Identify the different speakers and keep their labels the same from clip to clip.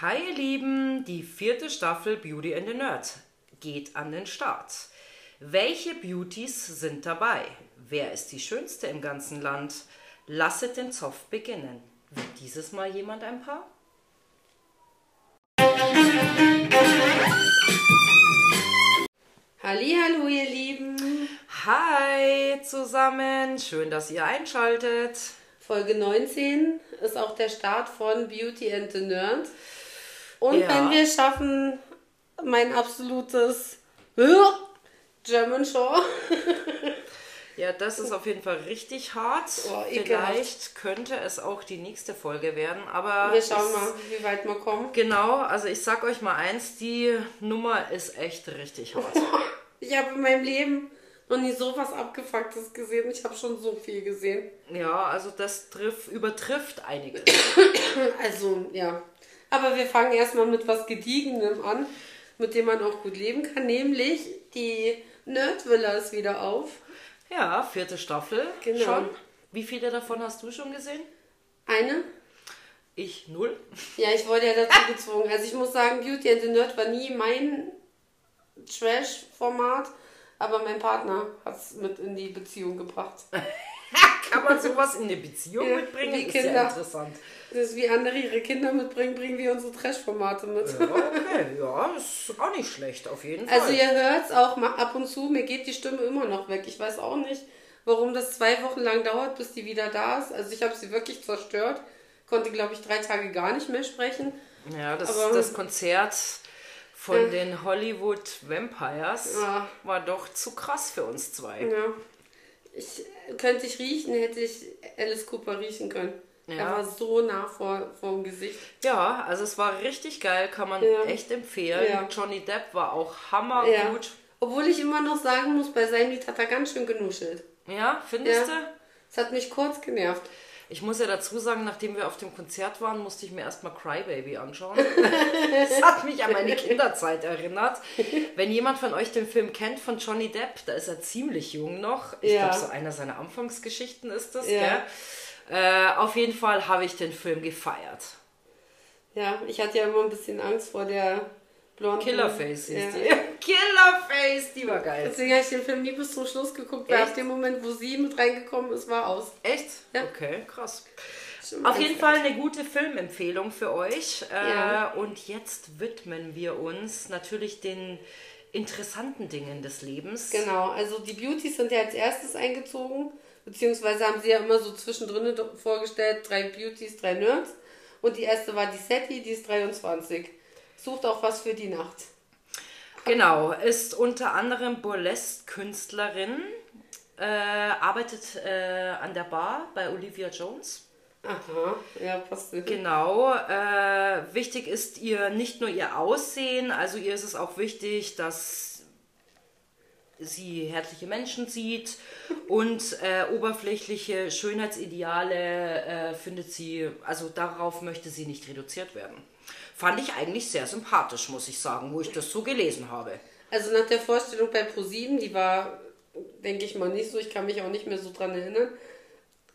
Speaker 1: Hi ihr Lieben, die vierte Staffel Beauty and the Nerd geht an den Start. Welche Beauties sind dabei? Wer ist die schönste im ganzen Land? Lasset den Zoff beginnen. Wird dieses Mal jemand ein Paar?
Speaker 2: Hallo, ihr Lieben.
Speaker 1: Hi zusammen, schön, dass ihr einschaltet.
Speaker 2: Folge 19 ist auch der Start von Beauty and the Nerd. Und
Speaker 1: Ja.
Speaker 2: wenn wir schaffen, mein absolutes äh, German Show.
Speaker 1: Ja, das ist auf jeden Fall richtig hart.
Speaker 2: Oh.
Speaker 1: Vielleicht könnte es auch die nächste Folge werden, aber
Speaker 2: Wir schauen mal, wie weit wir kommen.
Speaker 1: Genau, also ich sag euch mal eins, die Nummer ist echt richtig hart.
Speaker 2: Ich habe in meinem Leben noch nie so was Abgefucktes gesehen. Ich habe schon so viel gesehen.
Speaker 1: Ja, also das triff, übertrifft einiges.
Speaker 2: Also, ja. Aber wir fangen erstmal mit was Gediegenem an, mit dem man auch gut leben kann. Nämlich die Nerdvilla ist wieder auf.
Speaker 1: Ja, vierte Staffel
Speaker 2: Genau.
Speaker 1: schon. Wie viele davon hast du schon gesehen?
Speaker 2: Eine
Speaker 1: Ich null.
Speaker 2: Ja, ich wurde ja dazu gezwungen. Also ich muss sagen, Beauty and the Nerd war nie mein Trash-Format, aber mein Partner hat es mit in die Beziehung gebracht.
Speaker 1: Kann man sowas in eine Beziehung
Speaker 2: Ja,
Speaker 1: mitbringen? ist
Speaker 2: Kinder.
Speaker 1: ja interessant.
Speaker 2: Das ist wie andere ihre Kinder mitbringen, bringen wir unsere Trash-Formate mit.
Speaker 1: Ja, okay, ja, ist auch nicht schlecht, auf jeden Fall.
Speaker 2: Also ihr hört es auch mal ab und zu, mir geht die Stimme immer noch weg. Ich weiß auch nicht, warum das zwei Wochen lang dauert, bis die wieder da ist. Also ich habe sie wirklich zerstört. Konnte, glaube ich, drei Tage gar nicht mehr sprechen.
Speaker 1: ja, das,
Speaker 2: aber-
Speaker 1: das Konzert von
Speaker 2: Ja.
Speaker 1: den Hollywood Vampires
Speaker 2: Ja.
Speaker 1: war doch zu krass für uns zwei.
Speaker 2: Ja. Ich könnte ich riechen, hätte ich Alice Cooper riechen können.
Speaker 1: Ja.
Speaker 2: Er war so nah vor, vor dem Gesicht.
Speaker 1: Ja, also es war richtig geil, kann man
Speaker 2: Ja.
Speaker 1: echt empfehlen.
Speaker 2: Ja.
Speaker 1: Johnny Depp war auch hammergut.
Speaker 2: Obwohl ich immer noch sagen muss, bei seinem Lied hat er ganz schön genuschelt.
Speaker 1: Ja, findest du?
Speaker 2: Es hat mich kurz genervt.
Speaker 1: Ich muss ja dazu sagen, nachdem wir auf dem Konzert waren, musste ich mir erstmal Crybaby anschauen. das hat mich an meine Kinderzeit erinnert. Wenn jemand von euch den Film kennt von Johnny Depp, da ist er ziemlich jung noch. Ich
Speaker 2: Ja.
Speaker 1: glaube, so einer seiner Anfangsgeschichten ist das.
Speaker 2: Ja.
Speaker 1: Äh, auf jeden Fall habe ich den Film gefeiert.
Speaker 2: Ja, ich hatte ja immer ein bisschen Angst vor der blonden...
Speaker 1: Killerface hieß
Speaker 2: ja.
Speaker 1: die. Killerface, die war geil.
Speaker 2: Deswegen habe ich den Film nie bis zum Schluss geguckt, weil
Speaker 1: Echt?
Speaker 2: ab dem Moment, wo sie mit reingekommen ist, war aus.
Speaker 1: Echt?
Speaker 2: Ja.
Speaker 1: Okay, krass. Auf jeden Fall eine gute Filmempfehlung für euch. Äh,
Speaker 2: Ja.
Speaker 1: Und jetzt widmen wir uns natürlich den interessanten Dingen des Lebens.
Speaker 2: Genau, also die Beauties sind ja als erstes eingezogen, beziehungsweise haben sie ja immer so zwischendrin vorgestellt, drei Beauties, drei Nerds. Und die erste war die Seti, die ist 23. Sucht auch was für die Nacht.
Speaker 1: Genau, ist unter anderem Burlesque-Künstlerin, äh, arbeitet äh, an der Bar bei Olivia Jones.
Speaker 2: Aha, ja, passt.
Speaker 1: Genau, äh, wichtig ist ihr nicht nur ihr Aussehen, also ihr ist es auch wichtig, dass sie herzliche Menschen sieht und äh, oberflächliche Schönheitsideale äh, findet sie, also darauf möchte sie nicht reduziert werden. Fand ich eigentlich sehr sympathisch, muss ich sagen, wo ich das so gelesen habe.
Speaker 2: Also nach der Vorstellung bei ProSieben, die war, denke ich mal, nicht so, ich kann mich auch nicht mehr so dran erinnern.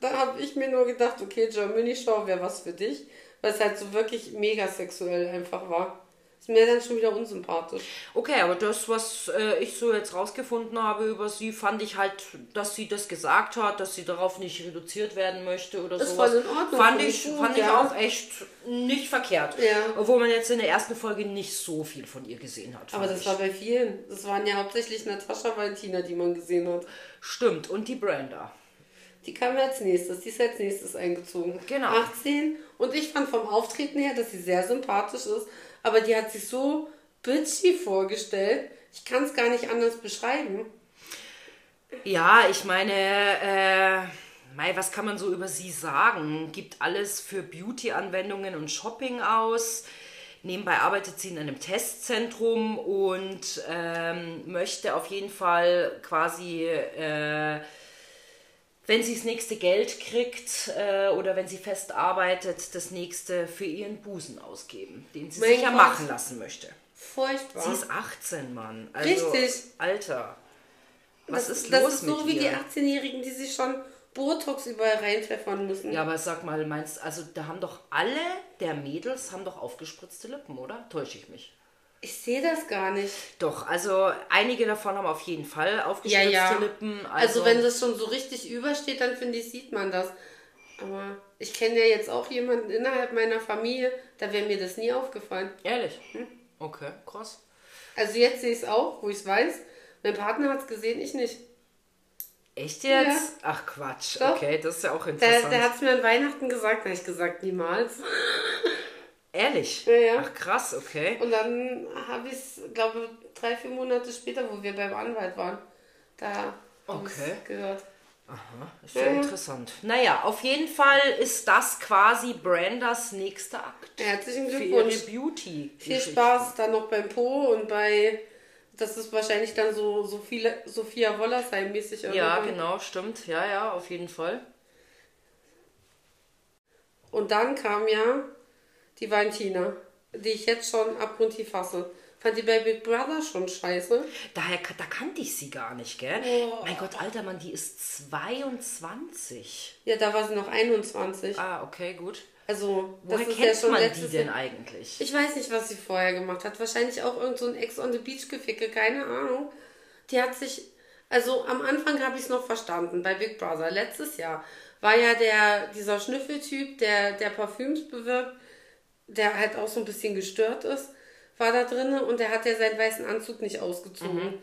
Speaker 2: Da habe ich mir nur gedacht, okay, Germany Show wäre was für dich, weil es halt so wirklich mega sexuell einfach war. Ist mir dann schon wieder unsympathisch.
Speaker 1: Okay, aber das, was äh, ich so jetzt rausgefunden habe über sie, fand ich halt, dass sie das gesagt hat, dass sie darauf nicht reduziert werden möchte oder
Speaker 2: Ist
Speaker 1: sowas.
Speaker 2: voll in Ordnung,
Speaker 1: Fand ich,
Speaker 2: ich gut,
Speaker 1: fand ich
Speaker 2: ja.
Speaker 1: auch echt nicht verkehrt.
Speaker 2: Ja.
Speaker 1: Obwohl man jetzt in der ersten Folge nicht so viel von ihr gesehen hat.
Speaker 2: Aber das
Speaker 1: ich.
Speaker 2: war bei vielen. Das waren ja hauptsächlich Natascha Valentina, die man gesehen hat.
Speaker 1: Stimmt, und die Brenda.
Speaker 2: Die kam als nächstes, die ist als nächstes eingezogen.
Speaker 1: Genau.
Speaker 2: 18. Und ich fand vom Auftreten her, dass sie sehr sympathisch ist, aber die hat sich so bitchy vorgestellt. Ich kann es gar nicht anders beschreiben.
Speaker 1: Ja, ich meine, äh, mei, was kann man so über sie sagen? Gibt alles für Beauty-Anwendungen und Shopping aus. Nebenbei arbeitet sie in einem Testzentrum und ähm, möchte auf jeden Fall quasi, äh, wenn sie das nächste Geld kriegt äh, oder wenn sie fest arbeitet, das nächste für ihren Busen ausgeben, den sie
Speaker 2: Mein
Speaker 1: sich ja machen lassen möchte.
Speaker 2: Furchtbar.
Speaker 1: Sie ist 18, Mann. Also,
Speaker 2: Richtig.
Speaker 1: Alter. Was
Speaker 2: das,
Speaker 1: ist
Speaker 2: das
Speaker 1: los
Speaker 2: ist so
Speaker 1: mit
Speaker 2: wie die
Speaker 1: ihr?
Speaker 2: 18-Jährigen, die sich schon Botox überall reinpfeffern müssen.
Speaker 1: Ja, aber sag mal, meinst also da haben doch alle der Mädels haben doch aufgespritzte Lippen, oder? Täusche ich mich?
Speaker 2: Ich sehe das gar nicht.
Speaker 1: Doch, also einige davon haben auf jeden Fall aufgespritzte
Speaker 2: Ja, ja.
Speaker 1: Lippen.
Speaker 2: Also, wenn das schon so richtig übersteht, dann finde ich, sieht man das. Aber ich kenne ja jetzt auch jemanden innerhalb meiner Familie, da wäre mir das nie aufgefallen.
Speaker 1: Ehrlich? Okay, krass.
Speaker 2: Also jetzt sehe ich es auch, wo ich es weiß. Mein Partner hat es gesehen, ich nicht.
Speaker 1: Echt jetzt? Ach Quatsch.
Speaker 2: Doch.
Speaker 1: Okay, das ist ja auch
Speaker 2: Der,
Speaker 1: interessant.
Speaker 2: der hat es mir an Weihnachten gesagt, da habe ich gesagt, niemals.
Speaker 1: Ehrlich?
Speaker 2: Ja, ja.
Speaker 1: Ach krass, okay.
Speaker 2: Und dann habe ich es, glaube drei, vier Monate später, wo wir beim Anwalt waren, da
Speaker 1: Okay.
Speaker 2: gehört.
Speaker 1: Ist ja interessant. Naja, auf jeden Fall ist das quasi Brandas nächster Akt.
Speaker 2: Herzlichen
Speaker 1: Für ihre
Speaker 2: Glückwunsch.
Speaker 1: Beauty.
Speaker 2: Viel Spaß dann noch beim Po und bei, das ist wahrscheinlich dann so, so viele Sophia Wollersheim mäßig
Speaker 1: Ja, genau, stimmt. Ja, ja, auf jeden Fall.
Speaker 2: Und dann kam ja die Valentina, die ich jetzt schon abgrundtief hasse. Fand die bei Big Brother schon scheiße.
Speaker 1: Daher, da kannte ich sie gar nicht, gell? Mein Gott, alter Mann, die ist 22.
Speaker 2: Ja, da war sie noch 21.
Speaker 1: Ah, okay, gut.
Speaker 2: Also,
Speaker 1: Woher
Speaker 2: das
Speaker 1: kennt
Speaker 2: ja schon
Speaker 1: man die denn
Speaker 2: Jahr.
Speaker 1: eigentlich?
Speaker 2: Ich weiß nicht, was sie vorher gemacht hat. Wahrscheinlich auch irgend so ein Ex on the Beach geficke, keine Ahnung. Die hat sich, also am Anfang habe ich es noch verstanden, bei Big Brother. Letztes Jahr war ja der, dieser Schnüffeltyp, der, der Parfüms bewirbt, der halt auch so ein bisschen gestört ist, war da drinne und der hat ja seinen weißen Anzug nicht ausgezogen.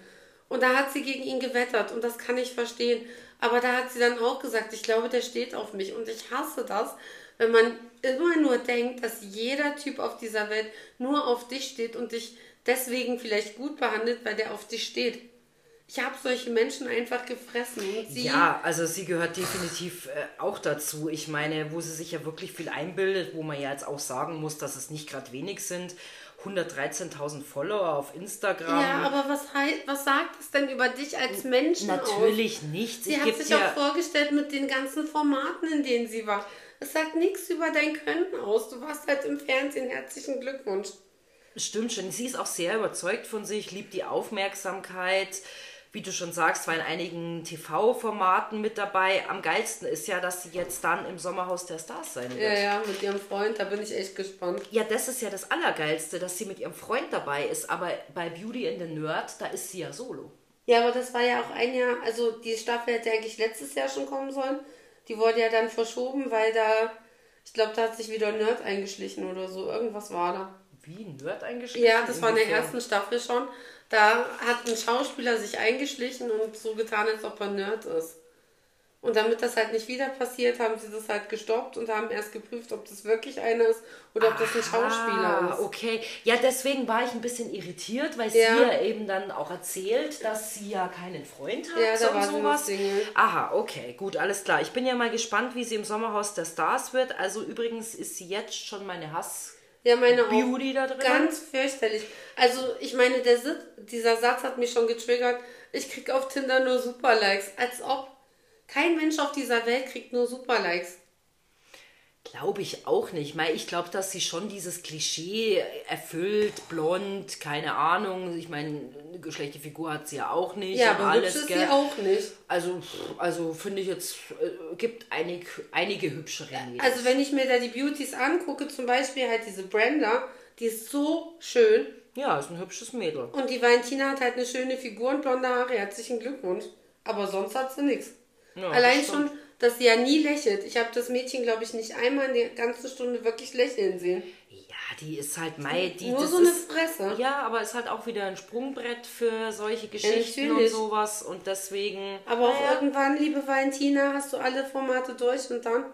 Speaker 2: Und da hat sie gegen ihn gewettert und das kann ich verstehen. Aber da hat sie dann auch gesagt, ich glaube, der steht auf mich und ich hasse das, wenn man immer nur denkt, dass jeder Typ auf dieser Welt nur auf dich steht und dich deswegen vielleicht gut behandelt, weil der auf dich steht. Ich habe solche Menschen einfach gefressen sie
Speaker 1: Ja, also sie gehört definitiv äh, auch dazu. Ich meine, wo sie sich ja wirklich viel einbildet, wo man ja jetzt auch sagen muss, dass es nicht gerade wenig sind. 113.000 Follower auf Instagram.
Speaker 2: Ja, aber was, hei- was sagt es denn über dich als Menschen aus?
Speaker 1: Natürlich nichts.
Speaker 2: Sie
Speaker 1: Es
Speaker 2: hat sich
Speaker 1: ja,
Speaker 2: auch vorgestellt mit den ganzen Formaten, in denen sie war. Es sagt nichts über dein Können aus. Du warst halt im Fernsehen. Herzlichen Glückwunsch.
Speaker 1: Stimmt schon. Sie ist auch sehr überzeugt von sich, liebt die Aufmerksamkeit. Wie du schon sagst, war in einigen TV-Formaten mit dabei. Am geilsten ist ja, dass sie jetzt dann im Sommerhaus der Stars sein wird.
Speaker 2: Ja, ja, mit ihrem Freund, da bin ich echt gespannt.
Speaker 1: Ja, das ist ja das Allergeilste, dass sie mit ihrem Freund dabei ist. Aber bei Beauty and the Nerd, da ist sie ja solo.
Speaker 2: Ja, aber das war ja auch ein Jahr, also die Staffel hätte eigentlich letztes Jahr schon kommen sollen. Die wurde ja dann verschoben, weil da, ich glaube, da hat sich wieder ein Nerd eingeschlichen oder so. Irgendwas war da.
Speaker 1: Wie ein Nerd eingeschrieben?
Speaker 2: Ja, das war in der ersten Staffel schon. Da hat ein Schauspieler sich eingeschlichen und so getan, als ob er Nerd ist. Und damit das halt nicht wieder passiert, haben sie das halt gestoppt und haben erst geprüft, ob das wirklich einer ist oder ob das ein Schauspieler
Speaker 1: Ah,
Speaker 2: ist.
Speaker 1: okay. Ja, deswegen war ich ein bisschen irritiert, weil sie
Speaker 2: Ja.
Speaker 1: ja eben dann auch erzählt, dass sie ja keinen Freund hat
Speaker 2: Ja, da war sie
Speaker 1: sowas.
Speaker 2: Single.
Speaker 1: Aha, okay, gut, alles klar. Ich bin ja mal gespannt, wie sie im Sommerhaus der Stars wird. Also übrigens ist sie jetzt schon meine Hass.
Speaker 2: Ja, meine auch.
Speaker 1: Beauty da drin?
Speaker 2: Ganz fürchterlich. Also, ich meine, der Sit dieser Satz hat mich schon getriggert. Ich krieg auf Tinder nur Superlikes. Als ob kein Mensch auf dieser Welt kriegt nur Superlikes.
Speaker 1: Glaube ich auch nicht. Weil ich glaube, dass sie schon dieses Klischee erfüllt, blond, keine Ahnung. Ich meine, eine geschlechte Figur hat sie ja auch nicht.
Speaker 2: Ja, aber hübsch ist sie auch nicht.
Speaker 1: Also, also finde ich jetzt, äh, gibt einig, einige hübschere Mädels.
Speaker 2: Also, wenn ich mir da die Beauties angucke, zum Beispiel halt diese Brenda, die ist so schön.
Speaker 1: ja, ist ein hübsches Mädel.
Speaker 2: Und die Valentina hat halt eine schöne Figur und blonde Haare. Herzlichen Glückwunsch. Aber sonst hat sie nichts.
Speaker 1: Ja,
Speaker 2: Allein schon, dass sie ja nie lächelt. Ich habe das Mädchen, glaube ich, nicht einmal in der ganzen Stunde wirklich lächeln sehen.
Speaker 1: Ja, die ist halt Mai, die
Speaker 2: Nur so eine
Speaker 1: ist,
Speaker 2: Fresse.
Speaker 1: Ja, aber ist halt auch wieder ein Sprungbrett für solche Geschichten und
Speaker 2: natürlich.
Speaker 1: sowas und deswegen.
Speaker 2: Aber auch
Speaker 1: naja,
Speaker 2: irgendwann, liebe Valentina, hast du alle Formate durch und dann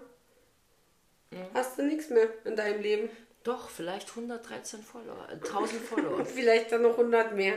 Speaker 2: hast du nichts mehr in deinem Leben.
Speaker 1: Doch, vielleicht 113 Follower, äh, 1000 Follower.
Speaker 2: Und vielleicht dann noch 100 mehr.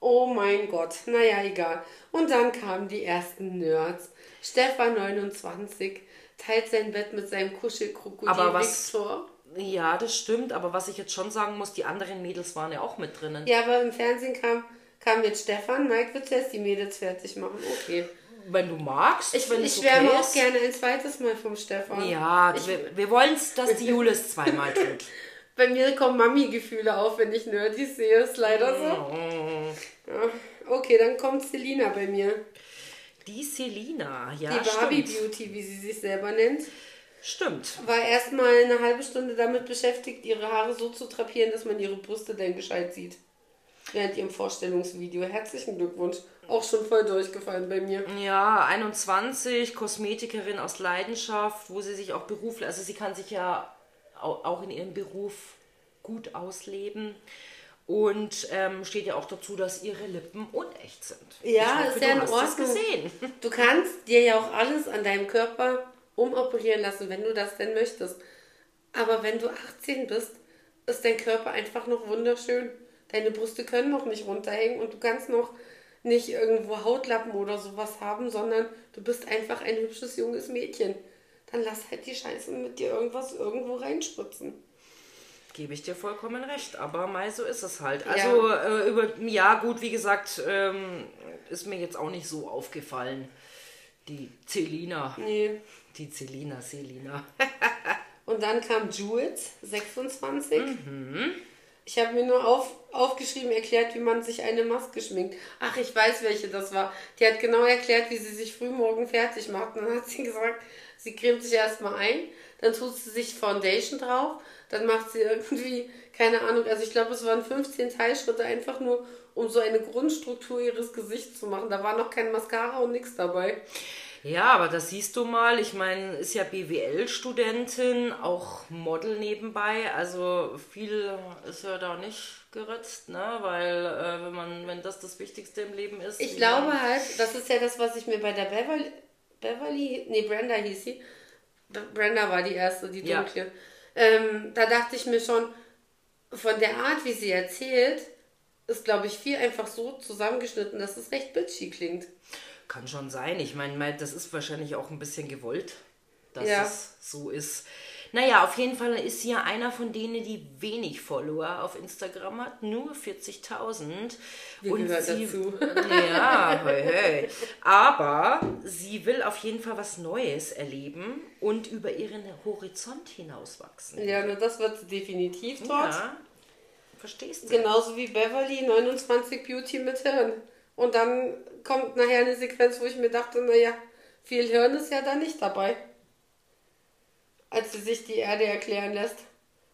Speaker 2: Oh mein Gott, naja, egal. Und dann kamen die ersten Nerds. Stefan 29 teilt sein Bett mit seinem Kuschelkrokodil
Speaker 1: Aber was-
Speaker 2: Victor.
Speaker 1: ja, das stimmt, aber was ich jetzt schon sagen muss, die anderen Mädels waren ja auch mit drinnen.
Speaker 2: Ja, aber im Fernsehen kam, kam jetzt Stefan. Mike wird zuerst die Mädels fertig machen. Okay.
Speaker 1: Wenn du magst,
Speaker 2: Ich,
Speaker 1: wenn
Speaker 2: ich
Speaker 1: okay
Speaker 2: auch
Speaker 1: ist.
Speaker 2: gerne ein zweites Mal vom Stefan.
Speaker 1: Ja,
Speaker 2: Ich,
Speaker 1: wir, wir wollen es, dass die Julis zweimal tut.
Speaker 2: bei mir kommen Mami-Gefühle auf, wenn ich Nerdys sehe. Ist leider so. Ja. Okay, dann kommt Selina bei mir.
Speaker 1: Die Selina, ja,
Speaker 2: Die Barbie
Speaker 1: stimmt.
Speaker 2: Beauty, wie sie sich selber nennt,
Speaker 1: Stimmt.
Speaker 2: war erstmal eine halbe Stunde damit beschäftigt, ihre Haare so zu drapieren, dass man ihre Brüste dann gescheit sieht. Während ihrem Vorstellungsvideo. Herzlichen Glückwunsch. Auch schon voll durchgefallen bei mir.
Speaker 1: Ja, 21, Kosmetikerin aus Leidenschaft, wo sie sich auch beruflich, also sie kann sich ja au- auch in ihrem Beruf gut ausleben. Und ähm, steht ja auch dazu, dass ihre Lippen unecht sind.
Speaker 2: Ja,
Speaker 1: hoffe,
Speaker 2: ist ja in Ordnung.
Speaker 1: gesehen.
Speaker 2: Du kannst dir ja auch alles an deinem Körper umoperieren lassen, wenn du das denn möchtest. Aber wenn du 18 bist, ist dein Körper einfach noch wunderschön. Deine Brüste können noch nicht runterhängen und du kannst noch nicht irgendwo Hautlappen oder sowas haben, sondern du bist einfach ein hübsches junges Mädchen. Dann lass halt die Scheiße mit dir irgendwas irgendwo reinspritzen.
Speaker 1: Gebe ich dir vollkommen recht, aber mal so ist es halt. Also Äh, über ja gut, wie gesagt, ähm, ist mir jetzt auch nicht so aufgefallen. Die Celina.
Speaker 2: Nee.
Speaker 1: Die Celina, Selina.
Speaker 2: Und dann kam Jules, 26. Ich habe mir nur auf, aufgeschrieben, erklärt, wie man sich eine Maske schminkt. Ach, ich weiß, welche das war. Die hat genau erklärt, wie sie sich frühmorgen fertig macht. Und dann hat sie gesagt, sie cremt sich erstmal ein, dann tut sie sich Foundation drauf, dann macht sie irgendwie, keine Ahnung, also ich glaube, es waren 15 Teilschritte, einfach nur, um so eine Grundstruktur ihres Gesichts zu machen. Da war noch kein Mascara und nichts dabei.
Speaker 1: Ja, aber das siehst du mal. Ich meine, ist ja BWL-Studentin, auch Model nebenbei. Also viel ist ja da nicht geritzt, ne? Weil äh, wenn man, wenn das das Wichtigste im Leben ist.
Speaker 2: Ich glaube
Speaker 1: man-
Speaker 2: halt, das ist ja das, was ich mir bei der Beverly, Beverly, nee, Brenda hieß sie. Brenda war die erste, die
Speaker 1: Ja.
Speaker 2: dunkle. Ähm, da dachte ich mir schon, von der Art, wie sie erzählt, ist, glaube ich, viel einfach so zusammengeschnitten, dass es recht bitchy klingt.
Speaker 1: Kann schon sein. Ich meine, das ist wahrscheinlich auch ein bisschen gewollt, dass
Speaker 2: Ja.
Speaker 1: es so ist. Naja, auf jeden Fall ist sie ja einer von denen, die wenig Follower auf Instagram hat, nur 40.000.
Speaker 2: Wie gehört
Speaker 1: sie,
Speaker 2: dazu.
Speaker 1: Ja, hey, hey. Aber sie will auf jeden Fall was Neues erleben und über ihren Horizont hinauswachsen.
Speaker 2: Ja, nur das wird sie definitiv dort.
Speaker 1: Ja, verstehst du?
Speaker 2: Genauso wie Beverly 29 Beauty mit Hirn. Und dann kommt nachher eine Sequenz, wo ich mir dachte, naja, viel Hirn ist ja da nicht dabei. Als sie sich die Erde erklären lässt.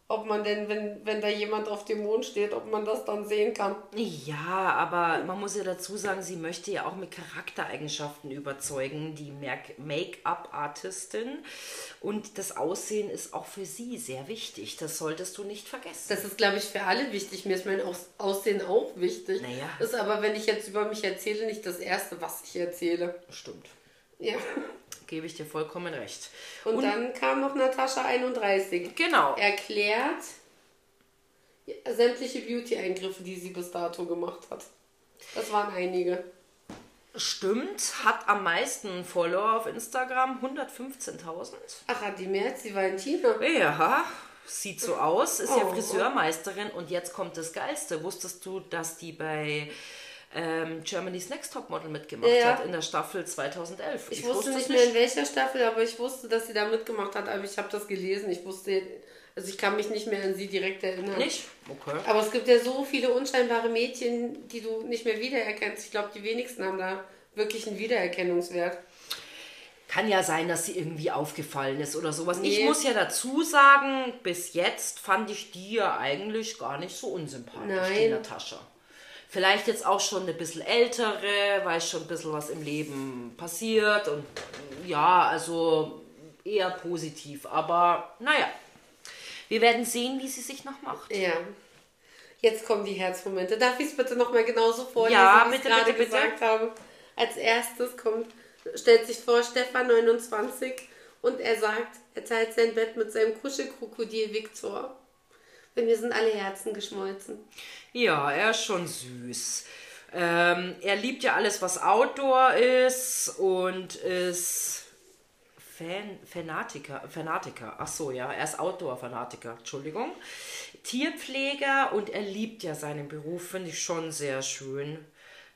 Speaker 2: Ob man denn, wenn, wenn da jemand auf dem Mond steht, ob man das dann sehen kann.
Speaker 1: Ja, aber man muss ja dazu sagen, sie möchte ja auch mit Charaktereigenschaften überzeugen, die Make-up-Artistin. Und das Aussehen ist auch für sie sehr wichtig. Das solltest du nicht vergessen.
Speaker 2: Das ist, glaube ich, für alle wichtig. Mir ist mein Aus Aussehen auch wichtig.
Speaker 1: Naja.
Speaker 2: Ist aber, wenn ich jetzt über mich erzähle, nicht das Erste, was ich erzähle.
Speaker 1: Stimmt.
Speaker 2: Ja.
Speaker 1: Gebe ich dir vollkommen recht.
Speaker 2: Und, dann kam noch Natascha 31.
Speaker 1: Genau.
Speaker 2: erklärt sämtliche Beauty-Eingriffe, die sie bis dato gemacht hat. Das waren einige.
Speaker 1: Stimmt, hat am meisten Follower auf Instagram, 115.000.
Speaker 2: Ach, hat die mehr als die Valentina?
Speaker 1: Ja, sieht so aus, ist ja
Speaker 2: Oh.
Speaker 1: Friseurmeisterin und jetzt kommt das Geilste. Wusstest du, dass die bei ähm, Germany's Next Top Model mitgemacht
Speaker 2: Ja,
Speaker 1: hat in der Staffel 2011?
Speaker 2: Ich, wusste nicht mehr in welcher Staffel, aber ich wusste, dass sie da mitgemacht hat. Aber ich habe das gelesen. Ich wusste, also ich kann mich nicht mehr an sie direkt erinnern.
Speaker 1: Nicht? Okay.
Speaker 2: Aber es gibt ja so viele unscheinbare Mädchen, die du nicht mehr wiedererkennst. Ich glaube, die wenigsten haben da wirklich einen Wiedererkennungswert.
Speaker 1: Kann ja sein, dass sie irgendwie aufgefallen ist oder sowas. Ich
Speaker 2: Nee.
Speaker 1: muss ja dazu sagen, bis jetzt fand ich die ja eigentlich gar nicht so unsympathisch, die
Speaker 2: Nein.
Speaker 1: Natascha. Vielleicht jetzt auch schon eine bisschen ältere, weiß schon ein bisschen, was im Leben passiert und ja, also eher positiv. Aber naja, wir werden sehen, wie sie sich noch macht.
Speaker 2: Ja. Jetzt kommen die Herzmomente. Darf ich es bitte nochmal genauso vorlesen,
Speaker 1: Ja,
Speaker 2: wie ich gerade gesagt habe? Als erstes kommt, stellt sich vor Stefan 29 und er sagt, er teilt sein Bett mit seinem Kuschelkrokodil Viktor. Bei mir sind alle Herzen geschmolzen.
Speaker 1: Ja, er ist schon süß. Ähm, er liebt ja alles, was Outdoor ist und ist Fan, Fanatiker, Fanatiker. Ach so, ja, er ist Outdoor-Fanatiker, Entschuldigung. Tierpfleger und er liebt ja seinen Beruf, finde ich schon sehr schön.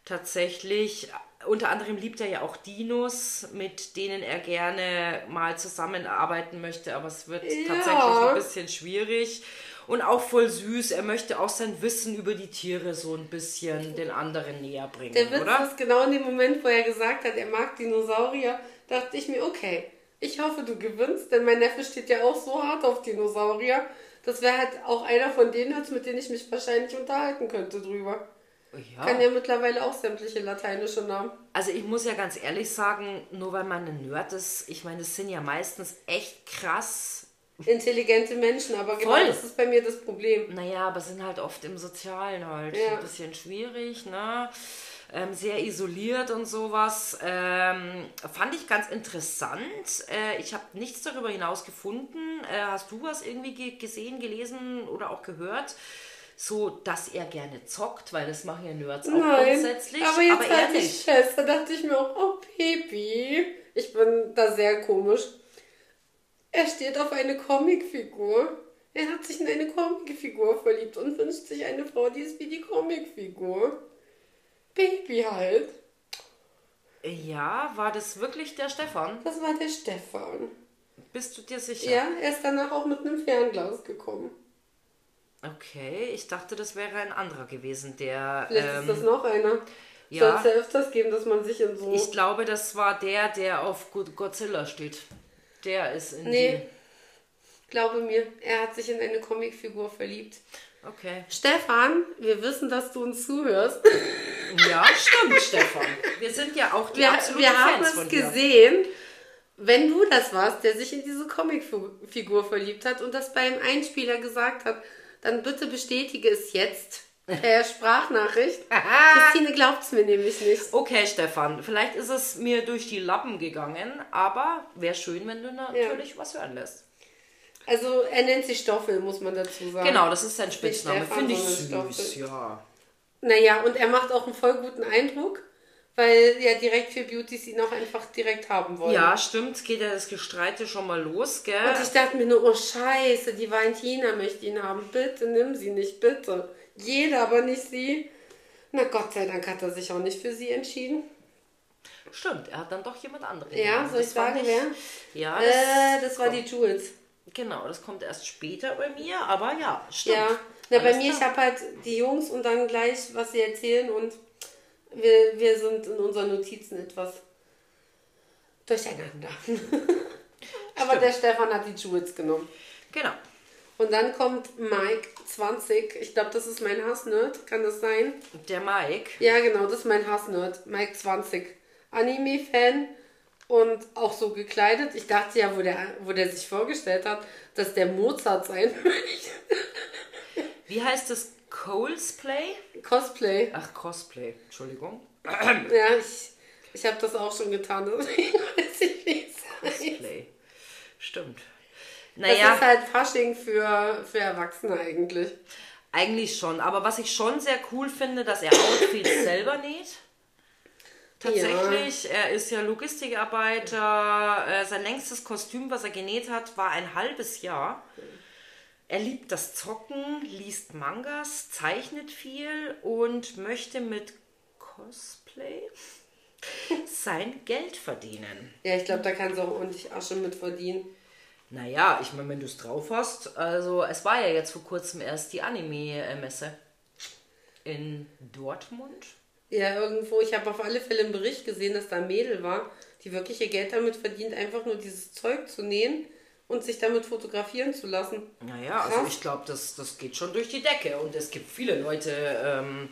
Speaker 1: Tatsächlich, unter anderem liebt er ja auch Dinos, mit denen er gerne mal zusammenarbeiten möchte, aber es wird
Speaker 2: Ja.
Speaker 1: tatsächlich ein bisschen schwierig. Und auch voll süß. Er möchte auch sein Wissen über die Tiere so ein bisschen den anderen näher bringen,
Speaker 2: Der Witz
Speaker 1: oder?
Speaker 2: ist genau in dem Moment, wo er gesagt hat, er mag Dinosaurier, dachte ich mir, okay, ich hoffe, du gewinnst, denn mein Neffe steht ja auch so hart auf Dinosaurier. Das wäre halt auch einer von denen, jetzt, mit denen ich mich wahrscheinlich unterhalten könnte drüber.
Speaker 1: Ja.
Speaker 2: Kann ja mittlerweile auch sämtliche lateinische Namen.
Speaker 1: Also ich muss ja ganz ehrlich sagen, nur weil man ein Nerd ist, ich meine, das sind ja meistens echt krass.
Speaker 2: Intelligente Menschen, aber genau
Speaker 1: Voll.
Speaker 2: das ist bei mir das Problem.
Speaker 1: Naja, aber sind halt oft im Sozialen halt
Speaker 2: Ja.
Speaker 1: ein bisschen schwierig, ne? Ähm, sehr isoliert und sowas. Ähm, fand ich ganz interessant. Äh, ich habe nichts darüber hinaus gefunden. Äh, hast du was irgendwie ge gesehen, gelesen oder auch gehört? So, dass er gerne zockt, weil das machen ja Nerds auch
Speaker 2: Nein,
Speaker 1: grundsätzlich.
Speaker 2: aber jetzt
Speaker 1: er
Speaker 2: halte ich fest, da dachte ich mir auch, oh Baby, ich bin da sehr komisch. Er steht auf eine Comicfigur. Er hat sich in eine Comicfigur verliebt und wünscht sich eine Frau, die ist wie die Comicfigur. Baby halt.
Speaker 1: Ja, war das wirklich der Stefan?
Speaker 2: Das war der Stefan.
Speaker 1: Bist du dir sicher?
Speaker 2: Ja, er ist danach auch mit einem Fernglas gekommen.
Speaker 1: Okay, ich dachte, das wäre ein anderer gewesen, der.
Speaker 2: Vielleicht
Speaker 1: ähm,
Speaker 2: ist das noch einer.
Speaker 1: ja.
Speaker 2: Soll es ja öfters geben, dass man sich in so...
Speaker 1: Ich glaube, das war der, der auf Go- Godzilla steht. Der ist in
Speaker 2: nee, glaube mir, er hat sich in eine Comicfigur verliebt.
Speaker 1: die. Okay.
Speaker 2: Stefan, wir wissen, dass du uns zuhörst.
Speaker 1: Ja, stimmt, Stefan. Wir sind ja auch die
Speaker 2: Wir,
Speaker 1: absoluten
Speaker 2: wir haben
Speaker 1: Fans
Speaker 2: es
Speaker 1: von dir.
Speaker 2: gesehen, wenn du das warst, der sich in diese Comicfigur verliebt hat und das beim Einspieler gesagt hat, dann bitte bestätige es jetzt per Sprachnachricht. Christine glaubt es mir nämlich nicht.
Speaker 1: Okay, Stefan, vielleicht ist es mir durch die Lappen gegangen, aber wäre schön, wenn du natürlich was hören lässt.
Speaker 2: Also er nennt sich Stoffel, muss man dazu sagen.
Speaker 1: Genau, das ist sein Spitzname. Finde ich süß,
Speaker 2: Stoffel.
Speaker 1: ja.
Speaker 2: Naja, und er macht auch einen voll guten Eindruck, weil ja direkt für Beauties ihn auch einfach direkt haben wollen.
Speaker 1: Ja, stimmt, geht ja das Gestreite schon mal los, gell?
Speaker 2: Und ich dachte mir nur, oh scheiße, die Valentina möchte ihn haben. Bitte nimm sie nicht, bitte. Jeder, aber nicht sie. Na Gott sei Dank hat er sich auch nicht für sie entschieden.
Speaker 1: Stimmt, er hat dann doch jemand anderen.
Speaker 2: Ja, soll ich sagen, wer?
Speaker 1: Ja, das,
Speaker 2: Äh, das war die Jules.
Speaker 1: genau, das kommt erst später bei mir, aber ja, stimmt.
Speaker 2: Ja. Na, bei mir, ich
Speaker 1: klar.
Speaker 2: habe halt die Jungs und dann gleich, was sie erzählen und wir, wir sind in unseren Notizen etwas durcheinander. aber der Stefan hat die Jules genommen.
Speaker 1: Genau.
Speaker 2: Und dann kommt Mike 20. Ich glaube, das ist mein Hassnerd. Kann das sein?
Speaker 1: Der Mike.
Speaker 2: Ja, genau, das ist mein Hassnerd. Mike 20. Anime-Fan und auch so gekleidet. Ich dachte ja, wo der, wo der sich vorgestellt hat, dass der Mozart sein möchte.
Speaker 1: Wie heißt das? Colesplay?
Speaker 2: Cosplay.
Speaker 1: Ach, Cosplay. Entschuldigung.
Speaker 2: Ja, ich, ich habe das auch schon getan. Deswegen weiß ich, wie es heißt.
Speaker 1: Cosplay. Stimmt.
Speaker 2: Das
Speaker 1: Naja,
Speaker 2: ist halt Fasching für, für Erwachsene eigentlich.
Speaker 1: eigentlich schon. Aber was ich schon sehr cool finde, dass er Outfits selber näht. Tatsächlich, er ist ja Logistikarbeiter. Äh, Sein längstes Kostüm, was er genäht hat, war ein halbes Jahr. Er liebt das Zocken, liest Mangas, zeichnet viel und möchte mit Cosplay sein Geld verdienen.
Speaker 2: Ja, ich glaube, da kannst du auch ordentlich Asche mit verdienen.
Speaker 1: Naja, ich meine, wenn du es drauf hast, also es war ja jetzt vor kurzem erst die Anime-Messe in Dortmund.
Speaker 2: Ja, irgendwo. Ich habe auf alle Fälle einen Bericht gesehen, dass da ein Mädel war, die wirklich ihr Geld damit verdient, einfach nur dieses Zeug zu nähen und sich damit fotografieren zu lassen.
Speaker 1: Naja, also
Speaker 2: Krass.
Speaker 1: ich glaube, das, das geht schon durch die Decke und es gibt viele Leute, ähm,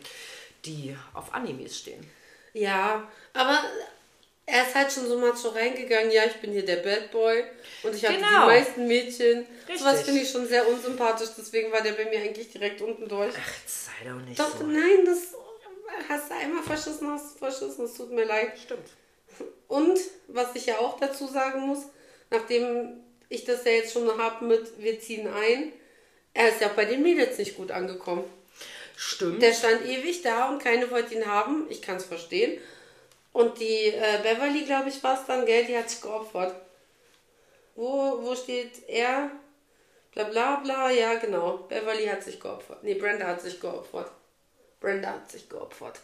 Speaker 1: die auf Animes stehen.
Speaker 2: Ja, aber er ist halt schon so mal so reingegangen, ja, ich bin hier der Bad Boy und ich habe
Speaker 1: Genau.
Speaker 2: die meisten Mädchen.
Speaker 1: Richtig.
Speaker 2: Sowas finde ich schon sehr unsympathisch, deswegen war der bei mir eigentlich direkt unten durch.
Speaker 1: Ach, sei doch nicht
Speaker 2: Doch,
Speaker 1: so.
Speaker 2: nein, das hast du einmal verschissen, hast du verschissen, es tut mir leid.
Speaker 1: Stimmt.
Speaker 2: Und was ich ja auch dazu sagen muss, nachdem ich das ja jetzt schon habe mit wir ziehen ein, er ist ja bei den Mädels nicht gut angekommen.
Speaker 1: Stimmt.
Speaker 2: Der stand ewig da und keine wollte ihn haben. Ich kann es verstehen. Und die äh, Beverly, glaube ich, war es dann, gell, die hat sich geopfert. Wo, wo steht er? Bla bla bla, ja genau. Beverly hat sich geopfert. Nee, Brenda hat sich geopfert. Brenda hat sich geopfert.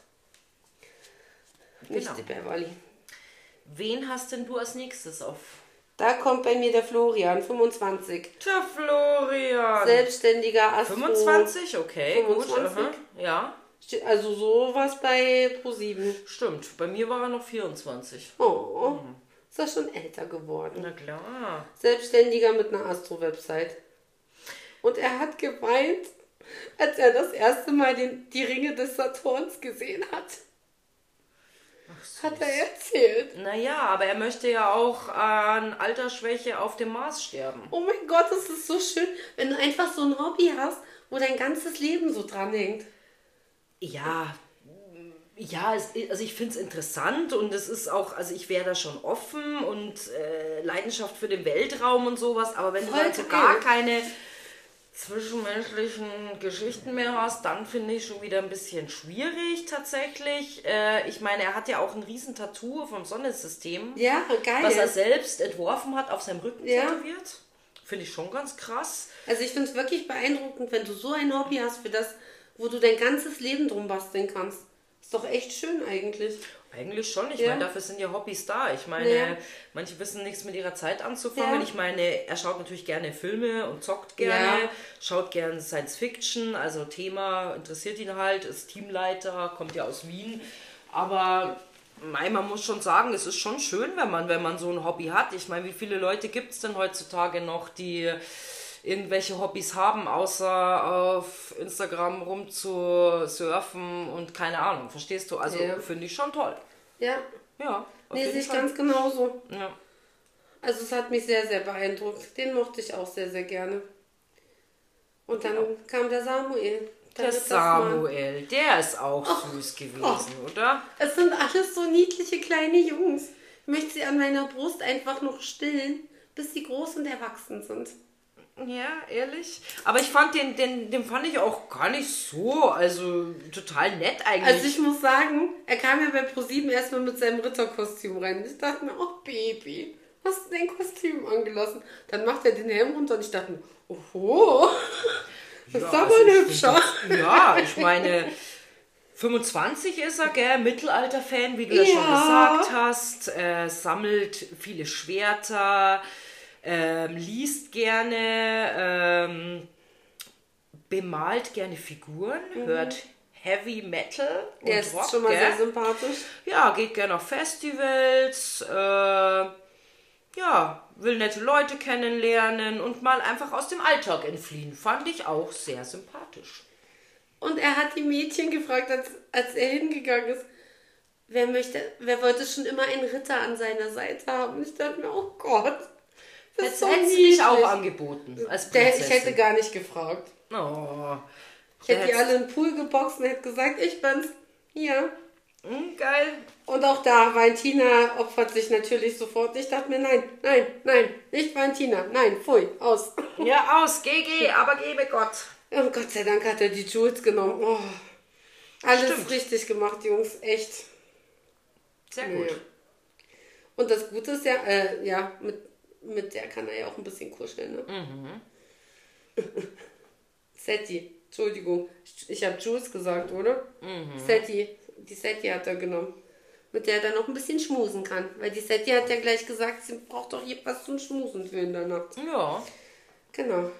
Speaker 2: Nicht
Speaker 1: Genau.
Speaker 2: die Beverly.
Speaker 1: Wen hast denn du als nächstes auf
Speaker 2: Da kommt bei mir der Florian, 25.
Speaker 1: Der Florian.
Speaker 2: Selbstständiger Astro.
Speaker 1: 25, okay,
Speaker 2: 25.
Speaker 1: gut. Aha. Ja,
Speaker 2: Also sowas bei Pro7.
Speaker 1: stimmt. Bei mir war er noch 24.
Speaker 2: Oh, ist er schon älter geworden.
Speaker 1: Na klar.
Speaker 2: Selbstständiger mit einer Astro-Website. Und er hat geweint, als er das erste Mal den, die Ringe des Saturns gesehen hat. Hat er erzählt.
Speaker 1: Naja, aber er möchte ja auch an Altersschwäche auf dem Mars sterben.
Speaker 2: Oh mein Gott, das ist so schön, wenn du einfach so ein Hobby hast, wo dein ganzes Leben so dran hängt.
Speaker 1: Ja, ja, es, also ich finde es interessant und es ist auch, also ich wäre da schon offen und äh, Leidenschaft für den Weltraum und sowas, aber wenn
Speaker 2: Voll
Speaker 1: du halt so gar keine zwischenmenschlichen Geschichten mehr hast, dann finde ich schon wieder ein bisschen schwierig tatsächlich. Äh, ich meine, er hat ja auch ein riesen Tattoo vom Sonnensystem,
Speaker 2: Ja, geil.
Speaker 1: was er selbst entworfen hat, auf seinem Rücken
Speaker 2: Ja.
Speaker 1: tätowiert. Finde ich schon ganz krass.
Speaker 2: Also ich finde es wirklich beeindruckend, wenn du so ein Hobby hast für das, wo du dein ganzes Leben drum basteln kannst. Ist doch echt schön eigentlich.
Speaker 1: Eigentlich schon. Ich
Speaker 2: Ja.
Speaker 1: meine, dafür sind ja Hobbys da. Ich meine,
Speaker 2: Ja.
Speaker 1: manche wissen nichts mit ihrer Zeit anzufangen.
Speaker 2: Ja.
Speaker 1: Ich meine, er schaut natürlich gerne Filme und zockt gerne, schaut gerne Science Fiction, also Thema interessiert ihn halt, ist Teamleiter, kommt ja aus Wien. Aber mei, man muss schon sagen, es ist schon schön, wenn man, wenn man so ein Hobby hat. Ich meine, wie viele Leute gibt es denn heutzutage noch, die irgendwelche Hobbys haben, außer auf Instagram rumzusurfen und keine Ahnung, verstehst du? Also
Speaker 2: Ja.
Speaker 1: finde ich schon toll.
Speaker 2: Ja,
Speaker 1: Ja,
Speaker 2: nee, sehe ich ganz genauso.
Speaker 1: Ja.
Speaker 2: Also es hat mich sehr, sehr beeindruckt. Den mochte ich auch sehr, sehr gerne. Und dann kam der Samuel.
Speaker 1: Der. Samuel, der ist auch süß gewesen, oder?
Speaker 2: Es sind alles so niedliche kleine Jungs. Ich möchte sie an meiner Brust einfach noch stillen, bis sie groß und erwachsen sind.
Speaker 1: Ja, ehrlich. Aber ich fand den, den, den fand ich auch gar nicht so, also total nett eigentlich.
Speaker 2: Also ich muss sagen, er kam ja bei ProSieben erstmal mit seinem Ritterkostüm rein. Ich dachte mir, oh Baby, hast du dein Kostüm angelassen? Dann macht er den Helm runter und ich dachte mir, oho, das ist
Speaker 1: Ja,
Speaker 2: aber
Speaker 1: also
Speaker 2: ein hübscher.
Speaker 1: das- Ja, ich meine, 25 ist er, gell? Mittelalter-Fan, wie du ja, schon
Speaker 2: Ja.
Speaker 1: gesagt hast. Äh, sammelt viele Schwerter, ähm, liest gerne, ähm, bemalt gerne Figuren, hört Heavy Metal und
Speaker 2: Mhm. Der ist
Speaker 1: Rock,
Speaker 2: schon mal
Speaker 1: gell?
Speaker 2: sehr sympathisch.
Speaker 1: Ja, geht gerne auf Festivals, äh, ja, will nette Leute kennenlernen und mal einfach aus dem Alltag entfliehen. Fand ich auch sehr sympathisch.
Speaker 2: Und er hat die Mädchen gefragt, als, als er hingegangen ist, wer möchte, wer wollte schon immer einen Ritter an seiner Seite haben? Ich dachte mir, oh Gott. Das
Speaker 1: Hättest
Speaker 2: so
Speaker 1: hättest du
Speaker 2: niedlich.
Speaker 1: dich auch angeboten als
Speaker 2: Der, ich hätte gar nicht gefragt.
Speaker 1: Oh.
Speaker 2: Ich hätte die alle in den Pool geboxt und hätte gesagt, ich bin's. Hier.
Speaker 1: Hm, geil.
Speaker 2: Und auch da, Valentina opfert sich natürlich sofort. Ich dachte mir, nein, nein, nein, nicht Valentina. Nein, pfui, aus.
Speaker 1: Ja, aus, geh, geh, aber gebe Gott.
Speaker 2: Und Gott sei Dank hat er die Jules genommen. Oh. Alles
Speaker 1: Stimmt.
Speaker 2: richtig gemacht, Jungs. Echt.
Speaker 1: Sehr gut.
Speaker 2: Ja. Und das Gute ist ja, äh, ja, mit, mit der kann er ja auch ein bisschen kuscheln, ne?
Speaker 1: Mhm.
Speaker 2: Setti, Entschuldigung. Ich, habe Jules gesagt, oder?
Speaker 1: Mhm.
Speaker 2: Setti, die Setti hat er genommen. Mit der er dann noch ein bisschen schmusen kann. Weil die Setti hat ja gleich gesagt, sie braucht doch hier was zum Schmusen für in der Nacht.
Speaker 1: Ja.
Speaker 2: Genau.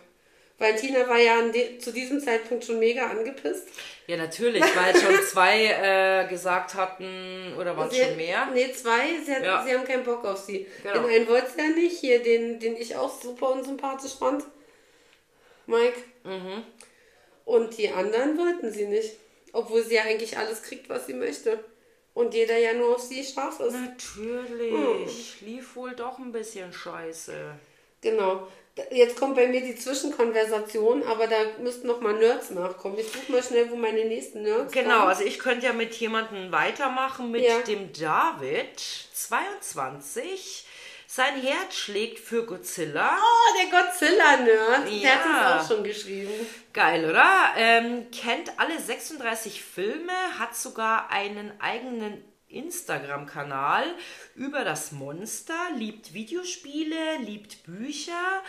Speaker 2: Valentina war ja de zu diesem Zeitpunkt schon mega angepisst.
Speaker 1: Ja, natürlich, weil schon zwei äh, gesagt hatten, oder waren es schon mehr?
Speaker 2: Nee, zwei. Sie, hat,
Speaker 1: Ja.
Speaker 2: sie haben keinen Bock auf sie.
Speaker 1: Genau.
Speaker 2: Den einen wollte sie ja nicht. Hier, den, den ich auch super unsympathisch fand. Mike.
Speaker 1: Mhm.
Speaker 2: Und die anderen wollten sie nicht. Obwohl sie ja eigentlich alles kriegt, was sie möchte. Und jeder ja nur auf sie scharf ist.
Speaker 1: Natürlich. Lief wohl doch ein bisschen scheiße.
Speaker 2: Genau. Jetzt kommt bei mir die Zwischenkonversation, aber da müssten noch mal Nerds nachkommen. Ich suche mal schnell, wo meine nächsten Nerds
Speaker 1: Genau,
Speaker 2: kommen.
Speaker 1: also ich könnte ja mit jemandem weitermachen, mit
Speaker 2: Ja.
Speaker 1: dem David, 22. Sein Herz schlägt für Godzilla.
Speaker 2: Oh, der Godzilla-Nerd. Der
Speaker 1: Ja.
Speaker 2: hat uns auch schon geschrieben.
Speaker 1: Geil, oder? Ähm, kennt alle 36 Filme, hat sogar einen eigenen Instagram-Kanal über das Monster, liebt Videospiele, liebt Bücher.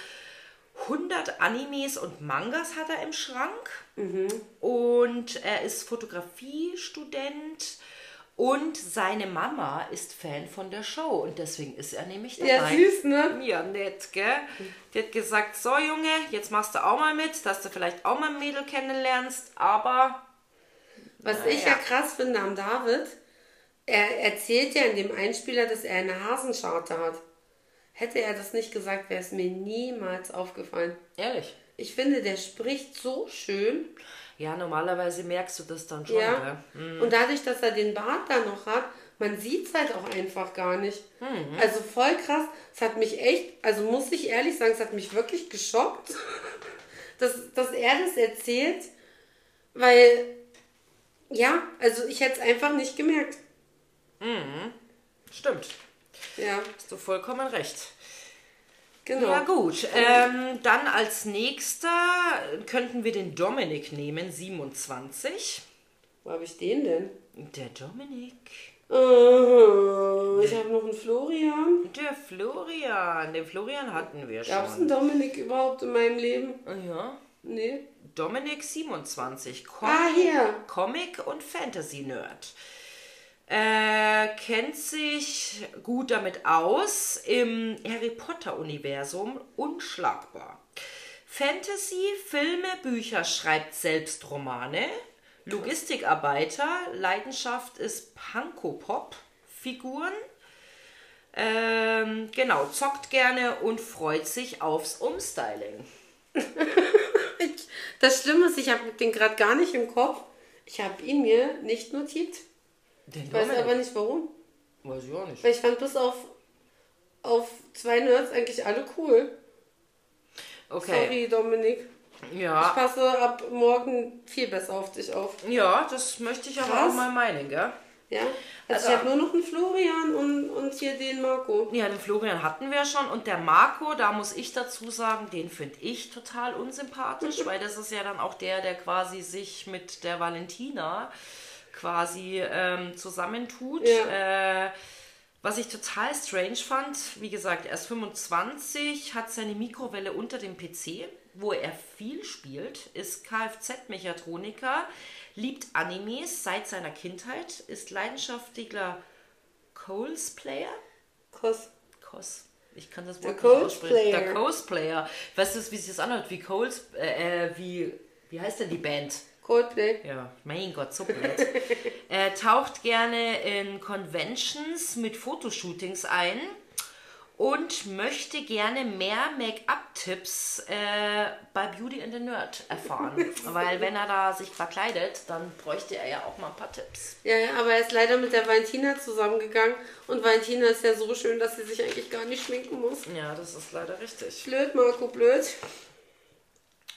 Speaker 1: 100 Animes und Mangas hat er im Schrank. Und er ist Fotografiestudent Und seine Mama ist Fan von der Show und deswegen ist er nämlich dabei.
Speaker 2: Ja, süß, ne?
Speaker 1: Ja, nett, gell? Die hat gesagt, so Junge, jetzt machst du auch mal mit, dass du vielleicht auch mal ein Mädel kennenlernst, aber
Speaker 2: Was ich ja krass finde am David, er erzählt ja in dem Einspieler, dass er eine Hasenscharte hat. Hätte er das nicht gesagt, wäre es mir niemals aufgefallen.
Speaker 1: ehrlich.
Speaker 2: Ich finde, der spricht so schön.
Speaker 1: Ja, normalerweise merkst du das dann schon,
Speaker 2: Ja.
Speaker 1: gell?
Speaker 2: Und dadurch, dass er den Bart da noch hat, man sieht es halt auch einfach gar nicht. Also voll krass. Es hat mich echt, also muss ich ehrlich sagen, es hat mich wirklich geschockt, dass, dass er das erzählt. Weil, ja, also ich hätte es einfach nicht gemerkt.
Speaker 1: Stimmt.
Speaker 2: Ja,
Speaker 1: Hast du vollkommen recht.
Speaker 2: genau.
Speaker 1: Ja gut, ähm, dann als nächster könnten wir den Dominik nehmen, 27.
Speaker 2: Wo habe ich den denn?
Speaker 1: Der Dominik.
Speaker 2: Äh, ich habe noch einen Florian.
Speaker 1: Der Florian. Den Florian hatten wir
Speaker 2: Gab es
Speaker 1: schon.
Speaker 2: einen Dominik überhaupt in meinem Leben?
Speaker 1: Ja.
Speaker 2: Nee.
Speaker 1: Dominik 27. Com
Speaker 2: Ah, hier.
Speaker 1: Comic und Fantasy Nerd. Äh, kennt sich gut damit aus im Harry Potter Universum unschlagbar. Fantasy, Filme, Bücher, schreibt selbst Romane. Logistikarbeiter, Leidenschaft ist Panko-Pop, Figuren. Ähm, genau, zockt gerne und freut sich aufs Umstyling.
Speaker 2: Das Schlimme ist, ich habe den gerade gar nicht im Kopf. Ich habe ihn mir nicht notiert.
Speaker 1: Den
Speaker 2: Ich weiß
Speaker 1: Dominik.
Speaker 2: aber nicht warum.
Speaker 1: Weiß ich auch nicht.
Speaker 2: Weil ich fand bis auf, auf zwei Nerds eigentlich alle cool.
Speaker 1: Okay.
Speaker 2: Sorry, Dominik. Ich
Speaker 1: Ja.
Speaker 2: passe ab morgen viel besser auf dich auf.
Speaker 1: Ja, das möchte ich aber
Speaker 2: Krass.
Speaker 1: auch mal meinen, gell?
Speaker 2: Ja? Also,
Speaker 1: Also-
Speaker 2: ich habe nur noch einen Florian und, und hier den Marco.
Speaker 1: Ja, den Florian hatten wir schon und der Marco, da muss ich dazu sagen, den finde ich total unsympathisch, weil das ist ja dann auch der, der quasi sich mit der Valentina quasi ähm, zusammentut.
Speaker 2: Ja.
Speaker 1: Äh, was ich total strange fand, wie gesagt, er ist 25, hat seine Mikrowelle unter dem PC, wo er viel spielt, ist Kfz-Mechatroniker, liebt Animes seit seiner Kindheit, ist leidenschaftlicher Coles-Player.
Speaker 2: Kos.
Speaker 1: Cos. Ich kann das Wort nicht aussprechen. Der Cosplayer. Weißt du, wie sich das anhört? Wie Coles, äh, äh, wie, wie heißt denn die Band?
Speaker 2: Coldplay.
Speaker 1: Ja, mein Gott, so blöd. er taucht gerne in Conventions mit Fotoshootings ein und möchte gerne mehr Make-up-Tipps äh, bei Beauty and the Nerd erfahren. Weil wenn er da sich verkleidet, dann bräuchte er ja auch mal ein paar Tipps.
Speaker 2: Ja, ja, aber er ist leider mit der Valentina zusammengegangen. Und Valentina ist ja so schön, dass sie sich eigentlich gar nicht schminken muss.
Speaker 1: Ja, das ist leider richtig.
Speaker 2: Blöd, Marco, blöd.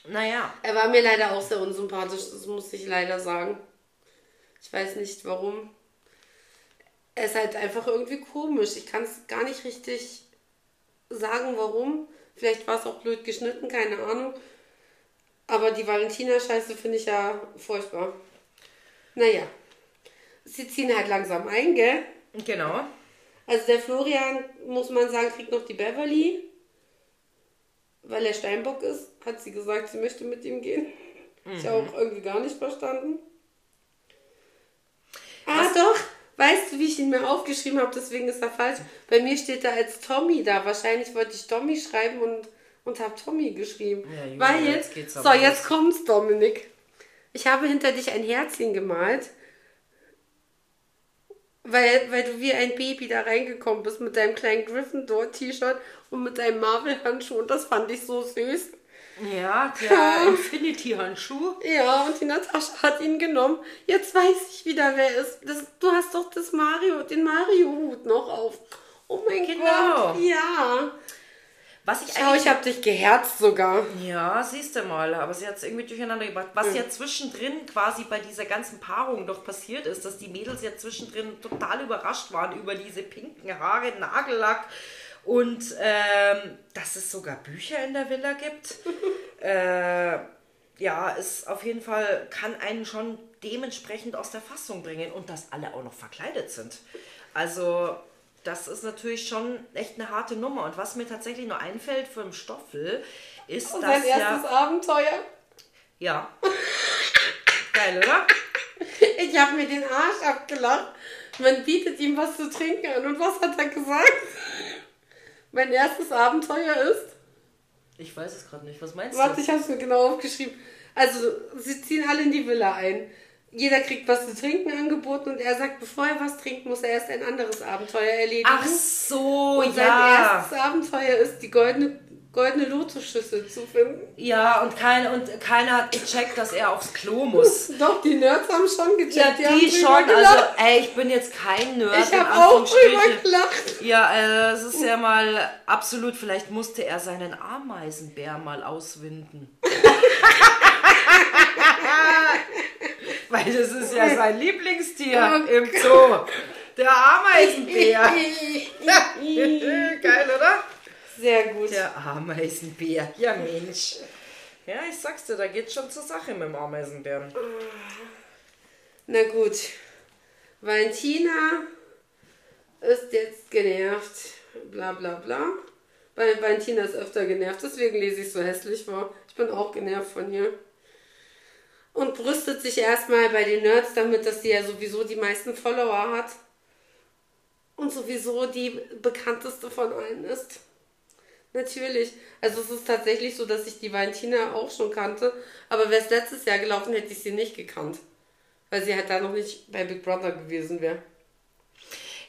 Speaker 1: Naja,
Speaker 2: Er war mir leider auch sehr unsympathisch, das muss ich leider sagen. Ich weiß nicht warum. Er ist halt einfach irgendwie komisch. Ich kann es gar nicht richtig sagen, warum. Vielleicht war es auch blöd geschnitten, keine Ahnung. Aber die Valentina-Scheiße finde ich ja furchtbar. Naja. Sie ziehen halt langsam ein, gell?
Speaker 1: genau.
Speaker 2: Also der Florian, muss man sagen, kriegt noch die Beverly. Weil er Steinbock ist, hat sie gesagt, sie möchte mit ihm gehen. Ich habe auch irgendwie gar nicht verstanden. Ah, doch. Weißt du, wie ich ihn mir aufgeschrieben habe? Deswegen ist er falsch. Bei mir steht er als Tommy da. Wahrscheinlich wollte ich Tommy schreiben und, und habe Tommy geschrieben.
Speaker 1: Ja, Julia,
Speaker 2: Weil
Speaker 1: jetzt
Speaker 2: jetzt, so,
Speaker 1: aber
Speaker 2: jetzt kommt's, Dominik. Ich habe hinter dich ein Herzchen gemalt. Weil, weil du wie ein Baby da reingekommen bist mit deinem kleinen Gryffindor-T-Shirt und mit deinem Marvel-Handschuh und das fand ich so süß.
Speaker 1: Ja, der Infinity-Handschuh.
Speaker 2: Ja, und die Natascha hat ihn genommen. Jetzt weiß ich wieder, wer ist. Das, du hast doch das Mario, den Mario-Hut noch auf. Oh mein
Speaker 1: Genau.
Speaker 2: Gott, ja.
Speaker 1: Was ich
Speaker 2: Schau, ich hab dich geherzt sogar.
Speaker 1: Ja, siehst du mal, aber sie hat es irgendwie durcheinander gebracht. Was ja zwischendrin quasi bei dieser ganzen Paarung doch passiert ist, dass die Mädels ja zwischendrin total überrascht waren über diese pinken Haare, Nagellack und ähm, dass es sogar Bücher in der Villa gibt. äh, ja, ist auf jeden Fall, kann einen schon dementsprechend aus der Fassung bringen und dass alle auch noch verkleidet sind. Also, das ist natürlich schon echt eine harte Nummer. Und was mir tatsächlich nur einfällt für den Stoffel, ist,
Speaker 2: Und
Speaker 1: dass
Speaker 2: sein erstes
Speaker 1: ja.
Speaker 2: Abenteuer.
Speaker 1: Ja. Geil, oder?
Speaker 2: Ich habe mir den Arsch abgelacht, Man bietet ihm was zu trinken an. Und was hat er gesagt? Mein erstes Abenteuer ist.
Speaker 1: Ich weiß es gerade nicht. Was meinst
Speaker 2: Warte,
Speaker 1: du?
Speaker 2: ich habe es mir genau aufgeschrieben. Also, sie ziehen alle in die Villa ein. Jeder kriegt was zu trinken angeboten und er sagt, bevor er was trinkt, muss er erst ein anderes Abenteuer erledigen.
Speaker 1: Ach so,
Speaker 2: und sein
Speaker 1: ja.
Speaker 2: erstes Abenteuer ist, die goldene, goldene Lotusschüssel zu finden.
Speaker 1: Ja, und, kein, und keiner hat gecheckt, dass er aufs Klo muss.
Speaker 2: Doch, die Nerds haben schon gecheckt.
Speaker 1: Ja,
Speaker 2: die,
Speaker 1: die schon. Also, ey, ich bin jetzt kein Nerd.
Speaker 2: ich habe auch drüber gelacht.
Speaker 1: Ja, äh, es ist ja mal absolut, vielleicht musste er seinen Ameisenbär mal auswinden. Weil das ist ja sein Lieblingstier
Speaker 2: Oh
Speaker 1: im Zoo. Der Ameisenbär. Geil, oder?
Speaker 2: Sehr gut.
Speaker 1: Der Ameisenbär. Ja, Mensch. Ja, ich sag's dir, da geht's schon zur Sache mit dem Ameisenbären.
Speaker 2: Na gut. Valentina ist jetzt genervt. Bla bla bla. Weil Valentina ist öfter genervt, deswegen lese ich so hässlich vor. Ich bin auch genervt von ihr. Und brüstet sich erstmal bei den Nerds damit, dass sie ja sowieso die meisten Follower hat. Und sowieso die bekannteste von allen ist. Natürlich. Also es ist tatsächlich so, dass ich die Valentina auch schon kannte. Aber wäre es letztes Jahr gelaufen, hätte ich sie nicht gekannt. Weil sie halt da noch nicht bei Big Brother gewesen wäre.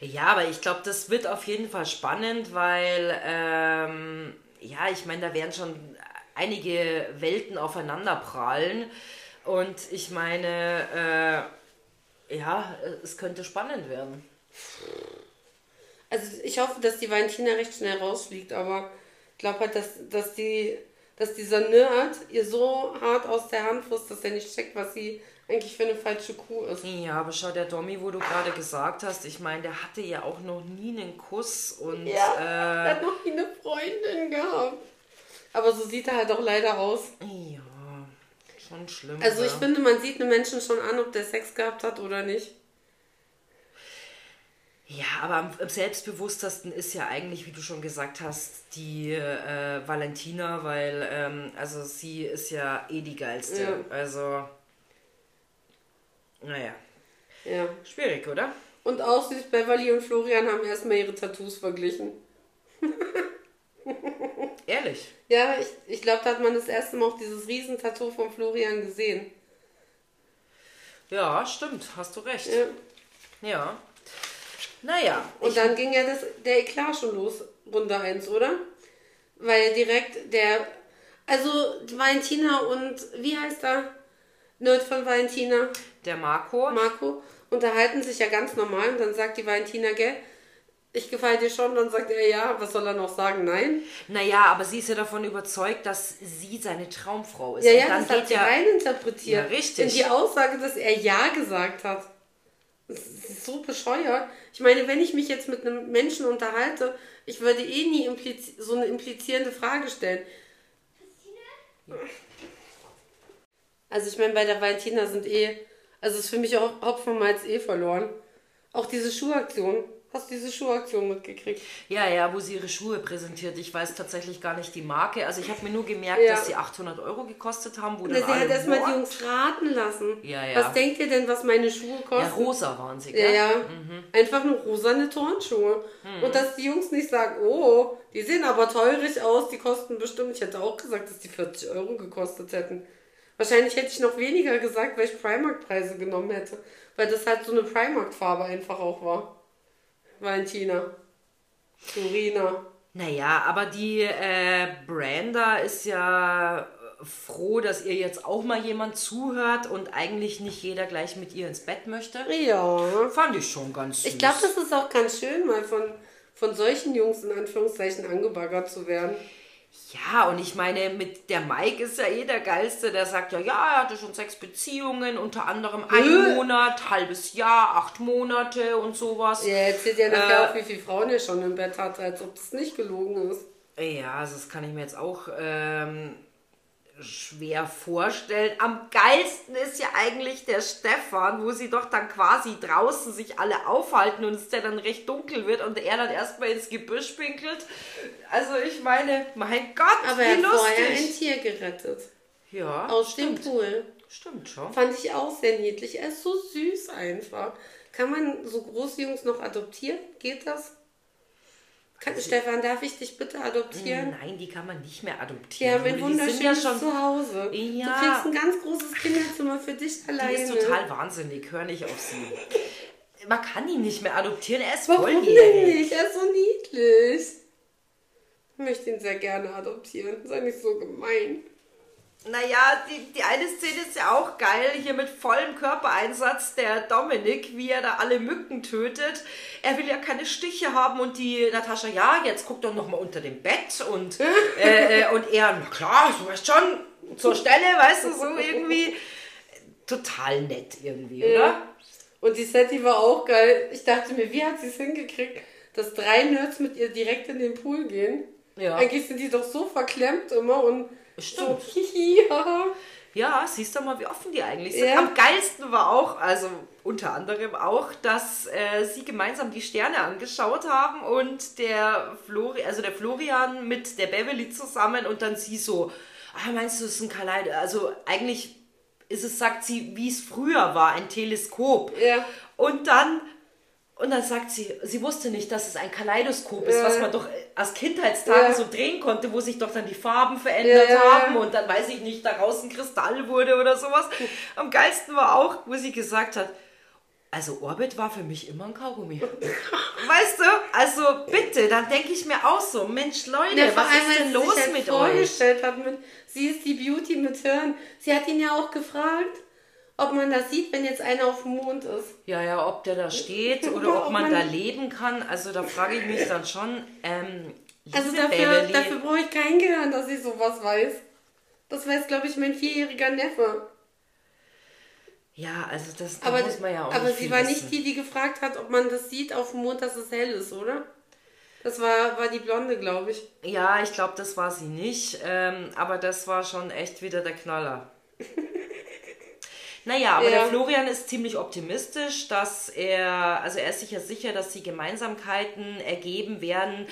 Speaker 1: Ja, aber ich glaube, das wird auf jeden Fall spannend, weil, ähm, ja, ich meine, da werden schon einige Welten aufeinander prallen. Und ich meine, äh, ja, es könnte spannend werden.
Speaker 2: Also ich hoffe, dass die Valentina recht schnell rausfliegt, aber glaube halt, dass, dass, die, dass dieser Nerd ihr so hart aus der Hand frisst, dass er nicht checkt, was sie eigentlich für eine falsche Kuh ist.
Speaker 1: Ja, aber schau, der Domi, wo du gerade gesagt hast, ich meine, der hatte ja auch noch nie einen Kuss und
Speaker 2: er
Speaker 1: äh,
Speaker 2: hat noch nie eine Freundin gehabt. Aber so sieht er halt auch leider aus.
Speaker 1: ja, schon schlimm.
Speaker 2: Also ich
Speaker 1: ja.
Speaker 2: finde, man sieht einem Menschen schon an, ob der Sex gehabt hat oder nicht.
Speaker 1: Ja, aber am, am selbstbewusstesten ist ja eigentlich, wie du schon gesagt hast, die äh, Valentina, weil ähm, also sie ist ja eh die geilste.
Speaker 2: Ja.
Speaker 1: Also, naja,
Speaker 2: Ja.
Speaker 1: schwierig, oder?
Speaker 2: Und auch süß, Beverly und Florian haben erstmal ihre Tattoos verglichen.
Speaker 1: Ehrlich.
Speaker 2: Ja, ich, ich glaube, da hat man das erste Mal auch dieses Riesentattoo von Florian gesehen.
Speaker 1: Ja, stimmt, hast du recht.
Speaker 2: Ja.
Speaker 1: Ja. Naja,
Speaker 2: Und dann ging ja das, der Eklat schon los, Runde 1, oder? Weil direkt der. Also Valentina und wie heißt er? Nerd von Valentina,
Speaker 1: der Marco,
Speaker 2: Marco, unterhalten sich ja ganz normal und dann sagt die Valentina, gell, ich gefalle dir schon, dann sagt er ja, was soll er noch sagen? Nein.
Speaker 1: naja, aber sie ist ja davon überzeugt, dass sie seine Traumfrau ist.
Speaker 2: Ja,
Speaker 1: Und
Speaker 2: ja,
Speaker 1: dann
Speaker 2: das hat sie
Speaker 1: ja,
Speaker 2: reininterpretiert.
Speaker 1: Ja, richtig.
Speaker 2: In die Aussage, dass er Ja gesagt hat. Ist so bescheuert. Ich meine, wenn ich mich jetzt mit einem Menschen unterhalte, ich würde eh nie so eine implizierende Frage stellen. Also ich meine, bei der Valentina sind eh, also ist für mich auch Hopfen und eh verloren. Auch diese Schuhaktion. Hast du diese Schuhaktion mitgekriegt?
Speaker 1: Ja, ja, wo sie ihre Schuhe präsentiert. Ich weiß tatsächlich gar nicht die Marke. Also ich habe mir nur gemerkt,
Speaker 2: Ja.
Speaker 1: dass sie 800 Euro gekostet haben. Wo
Speaker 2: Na,
Speaker 1: dann
Speaker 2: sie hat
Speaker 1: alle,
Speaker 2: erstmal die? Jungs raten lassen.
Speaker 1: Ja, ja.
Speaker 2: Was denkt ihr denn, was meine Schuhe kosten?
Speaker 1: Ja, rosa waren sie,
Speaker 2: Ja,
Speaker 1: gell?
Speaker 2: ja. Einfach nur rosane Turnschuhe. Und dass die Jungs nicht sagen, oh, die sehen aber teurig aus, die kosten bestimmt. Ich hätte auch gesagt, dass die 40 Euro gekostet hätten. Wahrscheinlich hätte ich noch weniger gesagt, weil ich Primark-Preise genommen hätte. Weil das halt so eine Primark-Farbe einfach auch war. Valentina. Florina.
Speaker 1: Naja, aber die äh, Branda ist ja froh, dass ihr jetzt auch mal jemand zuhört und eigentlich nicht jeder gleich mit ihr ins Bett möchte.
Speaker 2: Ja.
Speaker 1: Fand ich schon ganz süß.
Speaker 2: Ich glaube, das ist auch ganz schön, mal von, von solchen Jungs in Anführungszeichen angebaggert zu werden.
Speaker 1: Ja, und ich meine, mit der Mike ist ja eh der Geilste, der sagt ja, ja, er hatte schon sechs Beziehungen, unter anderem ein
Speaker 2: Äh.
Speaker 1: Monat, halbes Jahr, acht Monate und sowas.
Speaker 2: Ja, erzählt ja nachher
Speaker 1: Äh.
Speaker 2: auch, wie viele Frauen er schon im Bett hatte, als ob das nicht gelogen ist.
Speaker 1: Ja, also das kann ich mir jetzt auch ähm, schwer vorstellen. Am geilsten ist ja eigentlich der Stefan, wo sie doch dann quasi draußen sich alle aufhalten und es ja dann recht dunkel wird und er dann erstmal ins Gebüsch pinkelt. Also ich meine, mein Gott,
Speaker 2: Aber er
Speaker 1: wie
Speaker 2: hat vorher ein
Speaker 1: lustig.
Speaker 2: Tier gerettet.
Speaker 1: Ja,
Speaker 2: Aus
Speaker 1: stimmt.
Speaker 2: dem Pool.
Speaker 1: Stimmt schon.
Speaker 2: Fand ich auch sehr niedlich. Er ist so süß einfach. Kann man so große Jungs noch adoptieren? Geht das? Kann, Stefan, darf ich dich bitte adoptieren?
Speaker 1: Nein, die kann man nicht mehr adoptieren.
Speaker 2: Ja, mein
Speaker 1: Die
Speaker 2: wunderschönes
Speaker 1: ja schon,
Speaker 2: Zuhause.
Speaker 1: Ja.
Speaker 2: Du kriegst ein ganz großes Kinderzimmer für dich
Speaker 1: Die
Speaker 2: alleine.
Speaker 1: ist total wahnsinnig, hör nicht auf sie. Man kann ihn nicht mehr adoptieren, er ist
Speaker 2: Warum
Speaker 1: volljährig.
Speaker 2: nicht? Er ist so niedlich. Ich möchte ihn sehr gerne adoptieren. Sei nicht so gemein.
Speaker 1: Naja, die, die eine Szene ist ja auch geil, hier mit vollem Körpereinsatz, der Dominik, wie er da alle Mücken tötet. Er will ja keine Stiche haben und die Natascha, ja, jetzt guck doch nochmal unter dem Bett und, äh, äh, und er, na klar, du weißt schon, zur Stelle, weißt du, so irgendwie. Total nett irgendwie, oder?
Speaker 2: Ja. Und die Setty war auch geil. Ich dachte mir, wie hat sie es hingekriegt, dass drei Nerds mit ihr direkt in den Pool gehen?
Speaker 1: Ja.
Speaker 2: Eigentlich sind die doch so verklemmt immer und
Speaker 1: Stimmt.
Speaker 2: so hihi, haha.
Speaker 1: Ja, siehst du mal, wie offen die eigentlich sind.
Speaker 2: Ja.
Speaker 1: Am geilsten war auch, also unter anderem auch, dass äh, sie gemeinsam die Sterne angeschaut haben und der Flori, also der Florian mit der Beverly zusammen und dann sie so, ah, meinst du, es ist ein Kaleido? Also eigentlich ist es, sagt sie, wie es früher war, ein Teleskop.
Speaker 2: Ja.
Speaker 1: Und dann und dann sagt sie, sie wusste nicht, dass es ein Kaleidoskop ist,
Speaker 2: Ja.
Speaker 1: was man doch aus Kindheitstagen
Speaker 2: Ja.
Speaker 1: so drehen konnte, wo sich doch dann die Farben verändert
Speaker 2: Ja,
Speaker 1: haben und dann weiß ich nicht, daraus ein Kristall wurde oder sowas. Am geilsten war auch, wo sie gesagt hat, also Orbit war für mich immer ein Kaugummi. weißt du? Also bitte, dann denke ich mir auch so, Mensch Leute,
Speaker 2: Ja,
Speaker 1: was
Speaker 2: allem,
Speaker 1: ist
Speaker 2: als
Speaker 1: denn los
Speaker 2: sich halt
Speaker 1: mit euch?
Speaker 2: vorgestellt hat mit, sie ist die Beauty mit Hirn. Sie hat ihn ja auch gefragt, ob man das sieht, wenn jetzt einer auf dem Mond ist.
Speaker 1: Ja, ja, ob der da steht oder
Speaker 2: Oder
Speaker 1: ob
Speaker 2: ob
Speaker 1: man
Speaker 2: man-
Speaker 1: da leben kann, also da frage ich mich dann schon, ähm,
Speaker 2: Also dafür, dafür brauche ich kein Gehirn, dass ich sowas weiß. Das weiß, glaube ich, mein vierjähriger Neffe.
Speaker 1: Ja, also das da
Speaker 2: Aber,
Speaker 1: muss man ja auch
Speaker 2: aber
Speaker 1: nicht
Speaker 2: sie war
Speaker 1: wissen.
Speaker 2: nicht die, die gefragt hat, ob man das sieht auf dem Mond, dass es hell ist, oder? Das war, war die Blonde, glaube ich.
Speaker 1: Ja, ich glaube, das war sie nicht. Ähm, aber das war schon echt wieder der Knaller. Naja, aber
Speaker 2: Ja.
Speaker 1: der Florian ist ziemlich optimistisch, dass er, also er ist sich ja sicher, dass die Gemeinsamkeiten ergeben werden.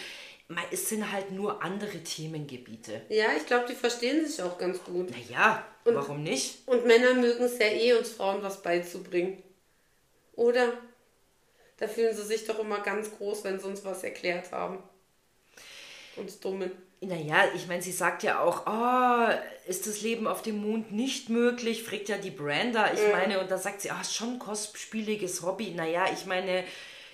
Speaker 1: Es sind halt nur andere Themengebiete.
Speaker 2: Ja, ich glaube, die verstehen sich auch ganz gut.
Speaker 1: Naja, warum nicht?
Speaker 2: Und Männer mögen es ja eh, uns Frauen was beizubringen. Oder? Da fühlen sie sich doch immer ganz groß, wenn sie uns was erklärt haben. Uns Dummen.
Speaker 1: Naja, ich meine, sie sagt ja auch, oh, ist das Leben auf dem Mond nicht möglich? Fragt ja die Branda. Ich meine, und da sagt sie, ah, ist schon ein kostspieliges Hobby. Naja, ich meine,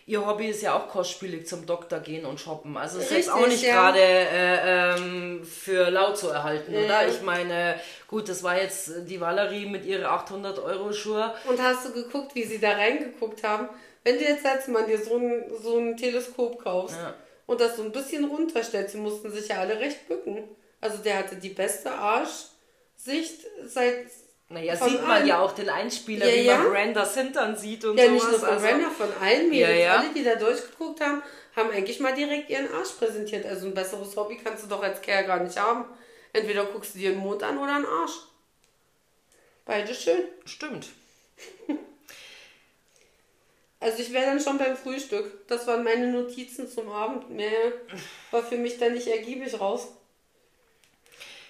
Speaker 1: ihr Hobby ist ja auch kostspielig zum Doktor gehen und shoppen. Also ist jetzt auch nicht
Speaker 2: ja.
Speaker 1: gerade äh, ähm, für laut zu erhalten, oder? Ich meine, gut, das war jetzt die Valerie mit ihrer 800 Euro Schuhe.
Speaker 2: Und hast du geguckt, wie sie da reingeguckt haben? Wenn du jetzt als Mann dir so ein, so ein Teleskop kaufst
Speaker 1: Ja.
Speaker 2: Und das so ein bisschen runterstellst, sie mussten sich ja alle recht bücken. Also der hatte die beste Arschsicht seit...
Speaker 1: Naja, sieht man
Speaker 2: allen.
Speaker 1: ja auch den Einspieler,
Speaker 2: Ja,
Speaker 1: wie
Speaker 2: ja.
Speaker 1: man Brandas Hintern sieht und
Speaker 2: Ja,
Speaker 1: sowas.
Speaker 2: nicht nur von
Speaker 1: also,
Speaker 2: Brenda, von allen Mädels.
Speaker 1: Ja, ja.
Speaker 2: Alle, die da durchgeguckt haben, haben eigentlich mal direkt ihren Arsch präsentiert. Also ein besseres Hobby kannst du doch als Kerl gar nicht haben. Entweder guckst du dir einen Mond an oder einen Arsch. Beide schön.
Speaker 1: Stimmt.
Speaker 2: Also ich wäre dann schon beim Frühstück. Das waren meine Notizen zum Abend. Mehr war für mich dann nicht ergiebig raus.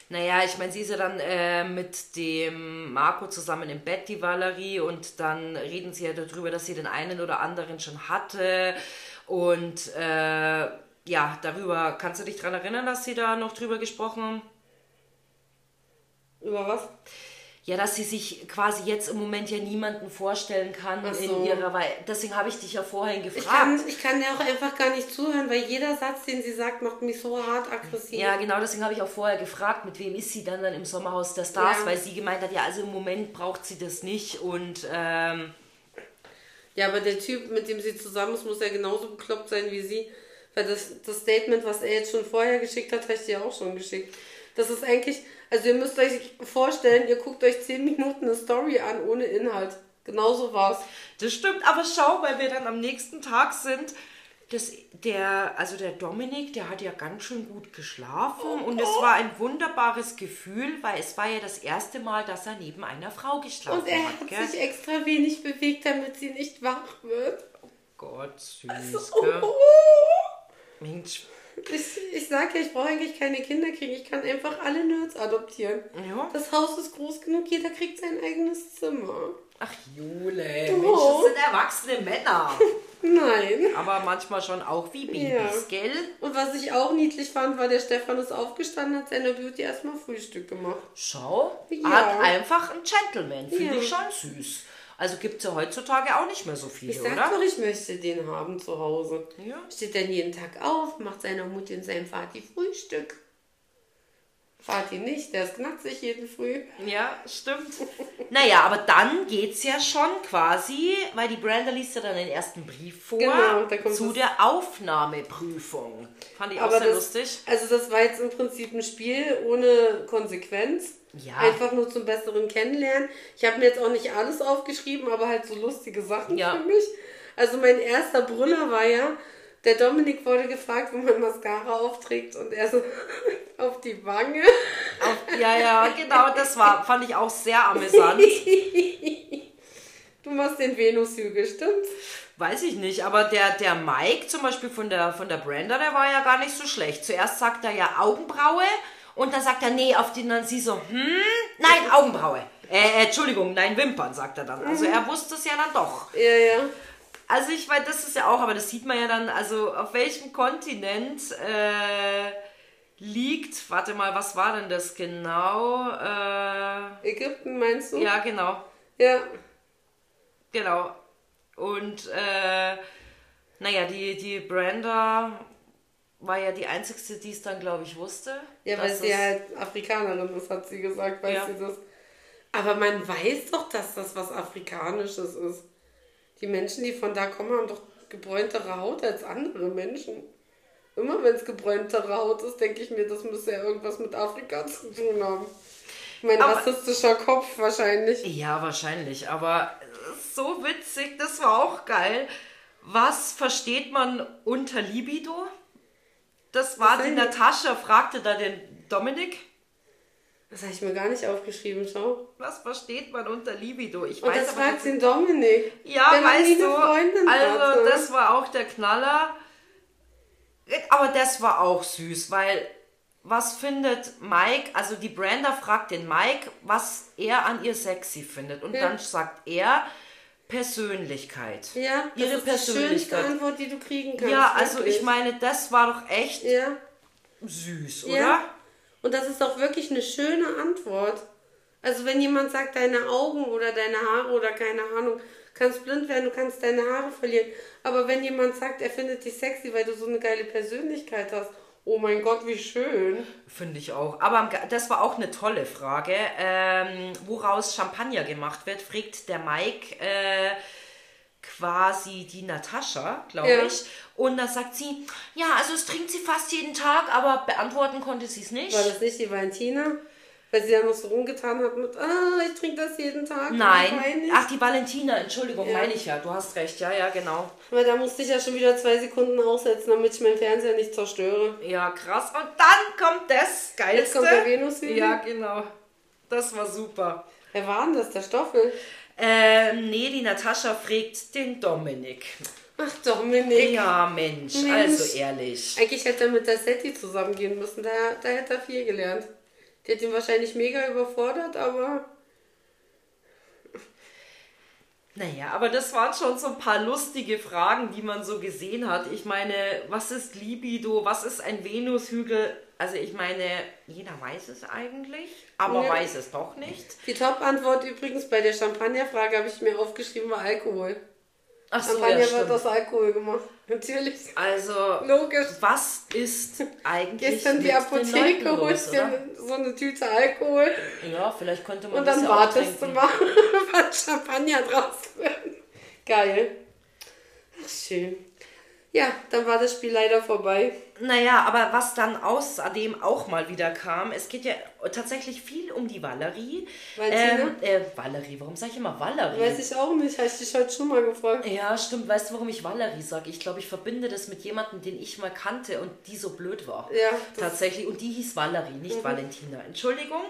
Speaker 1: Naja, ich meine, sie ist ja dann äh, mit dem Marco zusammen im Bett, die Valerie, und dann reden sie ja darüber, dass sie den einen oder anderen schon hatte. Und äh, ja, darüber, kannst du dich daran erinnern, dass sie da noch drüber gesprochen haben?
Speaker 2: Über was?
Speaker 1: Ja, dass sie sich quasi jetzt im Moment ja niemanden vorstellen kann
Speaker 2: Ach
Speaker 1: in
Speaker 2: so.
Speaker 1: ihrer Weise. Deswegen habe ich dich ja vorhin
Speaker 2: Ich
Speaker 1: gefragt.
Speaker 2: kann, ich kann dir auch einfach gar nicht zuhören, weil jeder Satz, den sie sagt, macht mich so hart aggressiv.
Speaker 1: Ja, genau, deswegen habe ich auch vorher gefragt, mit wem ist sie dann dann im Sommerhaus der Stars,
Speaker 2: Ja.
Speaker 1: weil sie gemeint hat, ja, also im Moment braucht sie das nicht und ähm,
Speaker 2: Ja, aber der Typ, mit dem sie zusammen ist, muss ja genauso bekloppt sein wie sie. Weil das, das Statement, was er jetzt schon vorher geschickt hat, habe ich dir auch schon geschickt. Das ist eigentlich, also ihr müsst euch vorstellen, ihr guckt euch 10 Minuten eine Story an ohne Inhalt. Genauso war's.
Speaker 1: Das stimmt, aber schau, weil wir dann am nächsten Tag sind, das, der, also der Dominik, der hat ja ganz schön gut geschlafen und es war ein wunderbares Gefühl, weil es war ja das erste Mal, dass er neben einer Frau geschlafen
Speaker 2: Und er
Speaker 1: hat.
Speaker 2: hat
Speaker 1: Gell?
Speaker 2: sich extra wenig bewegt, damit sie nicht wach wird.
Speaker 1: Gott, süß,
Speaker 2: Oh,
Speaker 1: gell?
Speaker 2: oh.
Speaker 1: Mensch.
Speaker 2: Ich, ich sage ja, ich brauche eigentlich keine Kinder kriegen. Ich kann einfach alle Nerds adoptieren.
Speaker 1: Ja.
Speaker 2: Das Haus ist groß genug, jeder kriegt sein eigenes Zimmer.
Speaker 1: Ach Jule,
Speaker 2: Oh.
Speaker 1: Mensch, das sind erwachsene Männer.
Speaker 2: Nein.
Speaker 1: Aber manchmal schon auch wie Babys,
Speaker 2: Ja.
Speaker 1: gell?
Speaker 2: Und was ich auch niedlich fand, war, der Stefan ist aufgestanden, hat seiner Beauty erstmal Frühstück gemacht.
Speaker 1: Schau,
Speaker 2: Ja.
Speaker 1: hat einfach ein Gentleman. Finde
Speaker 2: Ja.
Speaker 1: ich schon süß. Also gibt es ja heutzutage auch nicht mehr so viele,
Speaker 2: Ich sag
Speaker 1: oder?
Speaker 2: doch, ich möchte den haben zu Hause.
Speaker 1: Ja.
Speaker 2: Steht dann jeden Tag auf, macht seiner Mutti und seinem Vati Frühstück. Vati nicht, der ist knackig jeden Früh.
Speaker 1: Ja, stimmt. naja, aber dann geht's ja schon quasi, weil die Brenda liest ja dann den ersten Brief vor
Speaker 2: Genau, da kommt
Speaker 1: zu der Aufnahmeprüfung. Fand ich auch sehr
Speaker 2: das,
Speaker 1: lustig.
Speaker 2: Also das war jetzt im Prinzip ein Spiel ohne Konsequenz.
Speaker 1: Ja.
Speaker 2: Einfach nur zum besseren Kennenlernen. Ich habe mir jetzt auch nicht alles aufgeschrieben, aber halt so lustige Sachen
Speaker 1: Ja.
Speaker 2: für mich. Also mein erster Brüller war ja, der Dominik wurde gefragt, wo man Mascara aufträgt und er so auf die Wange.
Speaker 1: Auf, ja, ja, genau, das war, fand ich auch sehr amüsant.
Speaker 2: Du machst den Venushügel, stimmt's?
Speaker 1: Weiß ich nicht, aber der, der Mike zum Beispiel von der, von der Brenda, der war ja gar nicht so schlecht. Zuerst sagt er ja Augenbraue und dann sagt er, nee, auf den dann sie so, hm, nein, Augenbraue. Äh, äh, Entschuldigung, nein, Wimpern, sagt er dann. Also er wusste es ja dann doch.
Speaker 2: Ja, ja.
Speaker 1: Also ich weiß, das ist ja auch, aber das sieht man ja dann, also auf welchem Kontinent äh, liegt, warte mal, was war denn das genau? Äh,
Speaker 2: Ägypten meinst du?
Speaker 1: ja, genau,
Speaker 2: Ja.
Speaker 1: genau. Und äh, naja, die, die Brenda war ja die Einzige, die es dann, glaube ich, wusste.
Speaker 2: Ja, weil sie halt Afrikanerin ist, hat sie gesagt, weißt
Speaker 1: Ja.
Speaker 2: du das? Aber man weiß doch, dass das was Afrikanisches ist. Die Menschen, die von da kommen, haben doch gebräuntere Haut als andere Menschen. Immer wenn es gebräuntere Haut ist, denke ich mir, das müsste ja irgendwas mit Afrika zu tun haben. Mein
Speaker 1: Aber-
Speaker 2: rassistischer Kopf wahrscheinlich.
Speaker 1: Ja, wahrscheinlich, aber so witzig, das war auch geil. Was versteht man unter Libido? Das war die? Natascha, fragte da den Dominik.
Speaker 2: Das habe ich mir gar nicht aufgeschrieben, schau.
Speaker 1: Was versteht man unter Libido? Ich
Speaker 2: Und
Speaker 1: weiß
Speaker 2: das
Speaker 1: aber
Speaker 2: fragt den Dominik.
Speaker 1: Ja, weißt du, also
Speaker 2: hatte.
Speaker 1: das war auch der Knaller. Aber das war auch süß, weil was findet Mike, also die Brenda fragt den Mike, was er an ihr sexy findet. Und
Speaker 2: Ja.
Speaker 1: dann sagt er Persönlichkeit.
Speaker 2: Ja, das
Speaker 1: ihre
Speaker 2: ist die schönste
Speaker 1: Persönlichkeit.
Speaker 2: Antwort, die du kriegen kannst.
Speaker 1: Ja, also
Speaker 2: wirklich.
Speaker 1: ich meine, das war doch echt
Speaker 2: Ja.
Speaker 1: süß,
Speaker 2: Ja.
Speaker 1: oder?
Speaker 2: Und das ist auch wirklich eine schöne Antwort. Also wenn jemand sagt, deine Augen oder deine Haare oder keine Ahnung, kannst blind werden, du kannst deine Haare verlieren. Aber wenn jemand sagt, er findet dich sexy, weil du so eine geile Persönlichkeit hast, oh mein Gott, wie schön.
Speaker 1: Finde ich auch. Aber das war auch eine tolle Frage. Ähm, woraus Champagner gemacht wird, fragt der Mike äh, quasi die Natascha, glaube
Speaker 2: Ja.
Speaker 1: ich. Und da sagt sie, ja, also es trinkt sie fast jeden Tag, aber beantworten konnte sie es nicht.
Speaker 2: War das nicht die Valentina? Weil sie ja noch so rumgetan hat mit, ah, ich trinke das jeden Tag.
Speaker 1: Nein. Ach, die Valentina, Entschuldigung,
Speaker 2: Ja.
Speaker 1: meine ich ja. Du hast recht, ja, ja, genau.
Speaker 2: Weil da musste ich ja schon wieder zwei Sekunden aussetzen, damit ich meinen Fernseher nicht zerstöre.
Speaker 1: Ja, krass. Und dann kommt das Geilste.
Speaker 2: Jetzt kommt der Venushügel?
Speaker 1: Ja, genau. Das war super.
Speaker 2: Wer war denn das? Der Stoffel?
Speaker 1: Ähm, nee, die Natascha fragt den Dominik.
Speaker 2: Ach, Dominik.
Speaker 1: Ja, Mensch,
Speaker 2: Mensch.
Speaker 1: also ehrlich.
Speaker 2: Eigentlich hätte er mit der Setti zusammengehen müssen, da, da hätte er viel gelernt. Die hat ihn wahrscheinlich mega überfordert, aber
Speaker 1: Naja, aber das waren schon so ein paar lustige Fragen, die man so gesehen hat. Ich meine, was ist Libido? Was ist ein Venushügel? Also ich meine, jeder weiß es eigentlich, aber
Speaker 2: Ja.
Speaker 1: weiß es doch nicht.
Speaker 2: die Top-Antwort übrigens bei der Champagnerfrage habe ich mir aufgeschrieben, war Alkohol.
Speaker 1: Ach so,
Speaker 2: Champagner
Speaker 1: ja,
Speaker 2: wird aus Alkohol gemacht. Natürlich.
Speaker 1: Also,
Speaker 2: Logisch.
Speaker 1: was ist eigentlich
Speaker 2: Gehst dann die Apotheke, holst dir so eine Tüte Alkohol
Speaker 1: Ja, vielleicht könnte man
Speaker 2: und
Speaker 1: das
Speaker 2: dann
Speaker 1: ja auch
Speaker 2: wartest du mal, was Champagner draus wird. Geil. Ach, schön. Ja, dann war das Spiel leider vorbei.
Speaker 1: Naja, aber was dann außerdem auch mal wieder kam, es geht ja tatsächlich viel um die Valerie.
Speaker 2: Valentina?
Speaker 1: Ähm, äh, Valerie, warum sage ich immer Valerie?
Speaker 2: Weiß ich auch nicht, habe ich dich heute schon mal gefragt.
Speaker 1: Ja, stimmt. Weißt du, warum ich Valerie sage? Ich glaube, ich verbinde das mit jemandem, den ich mal kannte und die so blöd war.
Speaker 2: Ja,
Speaker 1: Tatsächlich. Und die hieß Valerie, nicht Valentina. Entschuldigung.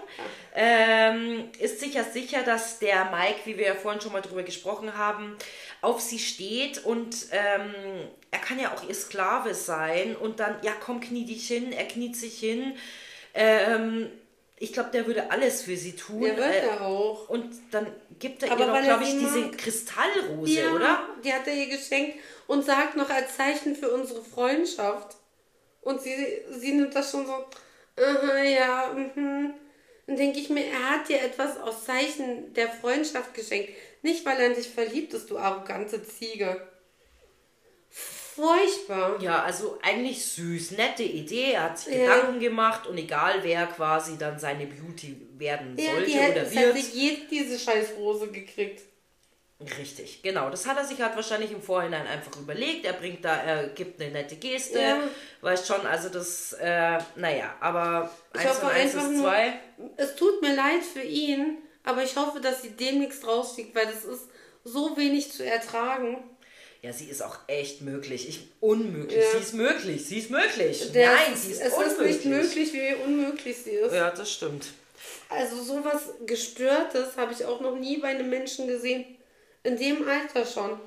Speaker 1: Ähm, ist sicher sicher, dass der Mike, wie wir ja vorhin schon mal drüber gesprochen haben, auf sie steht und ähm, er kann ja auch ihr Sklave sein und dann, ja komm, knie dich hin, er kniet sich hin. Ähm, ich glaube, der würde alles für sie tun.
Speaker 2: Der wird
Speaker 1: äh,
Speaker 2: er auch.
Speaker 1: Und dann gibt er
Speaker 2: Aber
Speaker 1: ihr
Speaker 2: er
Speaker 1: glaube ich, diese
Speaker 2: mag.
Speaker 1: Kristallrose,
Speaker 2: Ja,
Speaker 1: oder?
Speaker 2: die hat er ihr geschenkt und sagt noch als Zeichen für unsere Freundschaft. Und sie, sie nimmt das schon so, aha, ja, mhm. Dann denke ich mir, er hat dir etwas aus Zeichen der Freundschaft geschenkt. Nicht, weil er in dich verliebt ist, du arrogante Ziege. Furchtbar.
Speaker 1: Ja, also eigentlich süß, nette Idee. Er hat sich
Speaker 2: Ja.
Speaker 1: Gedanken gemacht und egal wer quasi dann seine Beauty werden
Speaker 2: Ja,
Speaker 1: sollte
Speaker 2: die
Speaker 1: oder
Speaker 2: es
Speaker 1: wird.
Speaker 2: hätte jede diese scheiß Rose gekriegt.
Speaker 1: Richtig, genau. Das hat er sich halt wahrscheinlich im Vorhinein einfach überlegt. Er bringt da, er gibt eine nette Geste.
Speaker 2: Ja.
Speaker 1: Weißt schon, also das, äh, naja, aber
Speaker 2: Ich
Speaker 1: eins
Speaker 2: hoffe
Speaker 1: und eins ist
Speaker 2: nur,
Speaker 1: zwei.
Speaker 2: es tut mir leid für ihn, aber ich hoffe, dass sie demnächst rausfliegt, weil das ist so wenig zu ertragen.
Speaker 1: Ja, sie ist auch echt möglich. Ich, unmöglich.
Speaker 2: Ja.
Speaker 1: Sie ist möglich. Sie ist möglich.
Speaker 2: Der
Speaker 1: Nein, sie ist
Speaker 2: es
Speaker 1: unmöglich.
Speaker 2: ist nicht möglich, wie unmöglich sie ist.
Speaker 1: Ja, das stimmt.
Speaker 2: Also sowas Gestörtes habe ich auch noch nie bei einem Menschen gesehen. In dem Alter schon.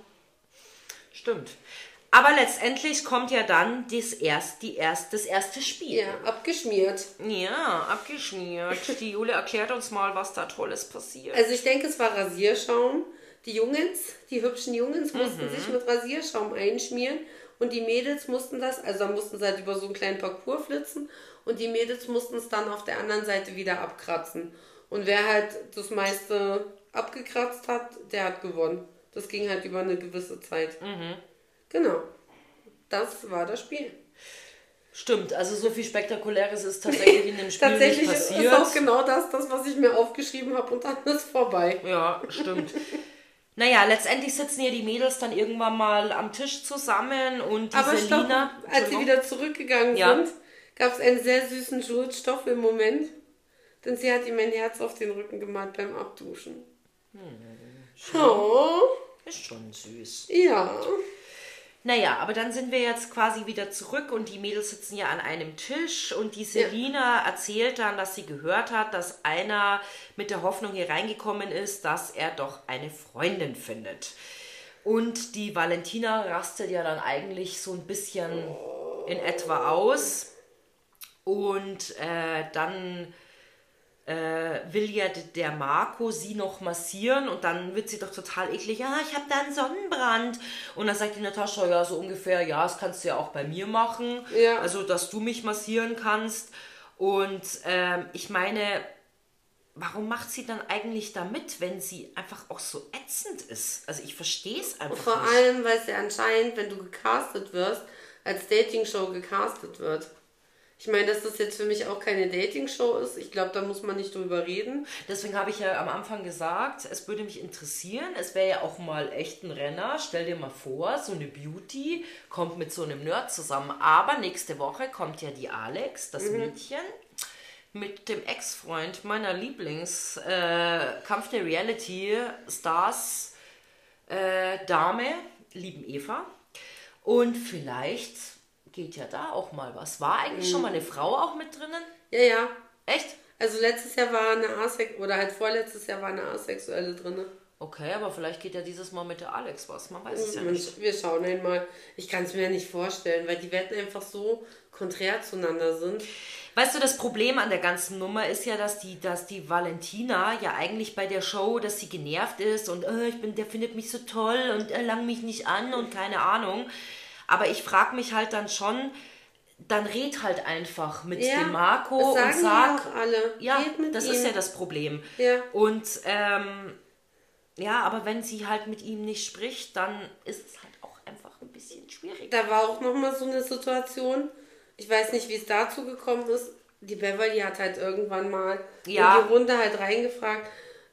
Speaker 1: Stimmt. Aber letztendlich kommt ja dann das, erst, die erst, das erste Spiel.
Speaker 2: Ja, abgeschmiert.
Speaker 1: Ja, abgeschmiert. Die Jule erklärt uns mal, was da Tolles passiert.
Speaker 2: Also ich denke, es war Rasierschaum. Die Jungens, die hübschen Jungens mussten sich mit Rasierschaum einschmieren und die Mädels mussten das, also da mussten sie halt über so einen kleinen Parcours flitzen und die Mädels mussten es dann auf der anderen Seite wieder abkratzen. Und wer halt das meiste abgekratzt hat, der hat gewonnen. Das ging halt über eine gewisse Zeit. Genau. Das war das Spiel.
Speaker 1: Stimmt, also so viel Spektakuläres ist tatsächlich in dem Spiel
Speaker 2: Tatsächlich
Speaker 1: nicht
Speaker 2: ist
Speaker 1: passiert.
Speaker 2: auch genau das, das, was ich mir aufgeschrieben habe und dann ist vorbei.
Speaker 1: Ja, stimmt. Naja, letztendlich sitzen ja die Mädels dann irgendwann mal am Tisch zusammen und diese
Speaker 2: Aber stopp,
Speaker 1: Lina.
Speaker 2: als sie wieder zurückgegangen
Speaker 1: Ja.
Speaker 2: sind, gab es einen sehr süßen Jules-Stoff im Moment. Denn sie hat ihm ein Herz auf den Rücken gemalt beim Abduschen. Oh,
Speaker 1: Ist schon süß.
Speaker 2: ja.
Speaker 1: Naja, aber dann sind wir jetzt quasi wieder zurück und die Mädels sitzen ja an einem Tisch und die Selina erzählt dann, dass sie gehört hat, dass einer mit der Hoffnung hier reingekommen ist, dass er doch eine Freundin findet. Und die Valentina rastet ja dann eigentlich so ein bisschen in etwa aus. Und äh, dann äh, will ja der Marco sie noch massieren und dann wird sie doch total eklig. Ja, ich habe da einen Sonnenbrand. Und dann sagt die Natascha, ja, so ungefähr, ja, das kannst du ja auch bei mir machen.
Speaker 2: Ja.
Speaker 1: Also, dass du mich massieren kannst. Und ähm, ich meine, warum macht sie dann eigentlich da mit, wenn sie einfach auch so ätzend ist? Also, ich verstehe es einfach
Speaker 2: Vor
Speaker 1: nicht.
Speaker 2: allem, weil es ja anscheinend, wenn du gecastet wirst, als Dating-Show gecastet wird. Ich meine, dass das jetzt für mich auch keine Dating-Show ist. Ich glaube, da muss man nicht drüber reden.
Speaker 1: Deswegen habe ich ja am Anfang gesagt, es würde mich interessieren. Es wäre ja auch mal echt ein Renner. Stell dir mal vor, so eine Beauty kommt mit so einem Nerd zusammen. Aber nächste Woche kommt ja die Alex, das Mädchen, mit dem Ex-Freund meiner Lieblings äh, der Reality Stars äh, Dame, lieben Eva. Und vielleicht geht ja da auch mal was. War eigentlich schon mal eine Frau auch mit drinnen?
Speaker 2: Ja, ja.
Speaker 1: Echt?
Speaker 2: Also letztes Jahr war eine Asex oder halt vorletztes Jahr war eine Asexuelle drin.
Speaker 1: Okay, aber vielleicht geht ja dieses Mal mit der Alex was. Man weiß es ja nicht.
Speaker 2: Wir schauen einmal. Ich kann es mir nicht vorstellen, weil die Wetten einfach so konträr zueinander sind.
Speaker 1: Weißt du, das Problem an der ganzen Nummer ist ja, dass die, dass die Valentina ja eigentlich bei der Show, dass sie genervt ist und äh, ich bin, der findet mich so toll und er langt mich nicht an und keine Ahnung. Aber ich frage mich halt dann schon, dann red halt einfach mit
Speaker 2: Ja,
Speaker 1: dem Marco und sag, ja, das
Speaker 2: ihm.
Speaker 1: ist ja das Problem.
Speaker 2: Ja.
Speaker 1: Und ähm, ja, aber wenn sie halt mit ihm nicht spricht, dann ist es halt auch einfach ein bisschen schwierig.
Speaker 2: Da war auch nochmal so eine Situation. Ich weiß nicht, wie es dazu gekommen ist. Die Beverly hat halt irgendwann mal
Speaker 1: Ja.
Speaker 2: in die Runde halt reingefragt.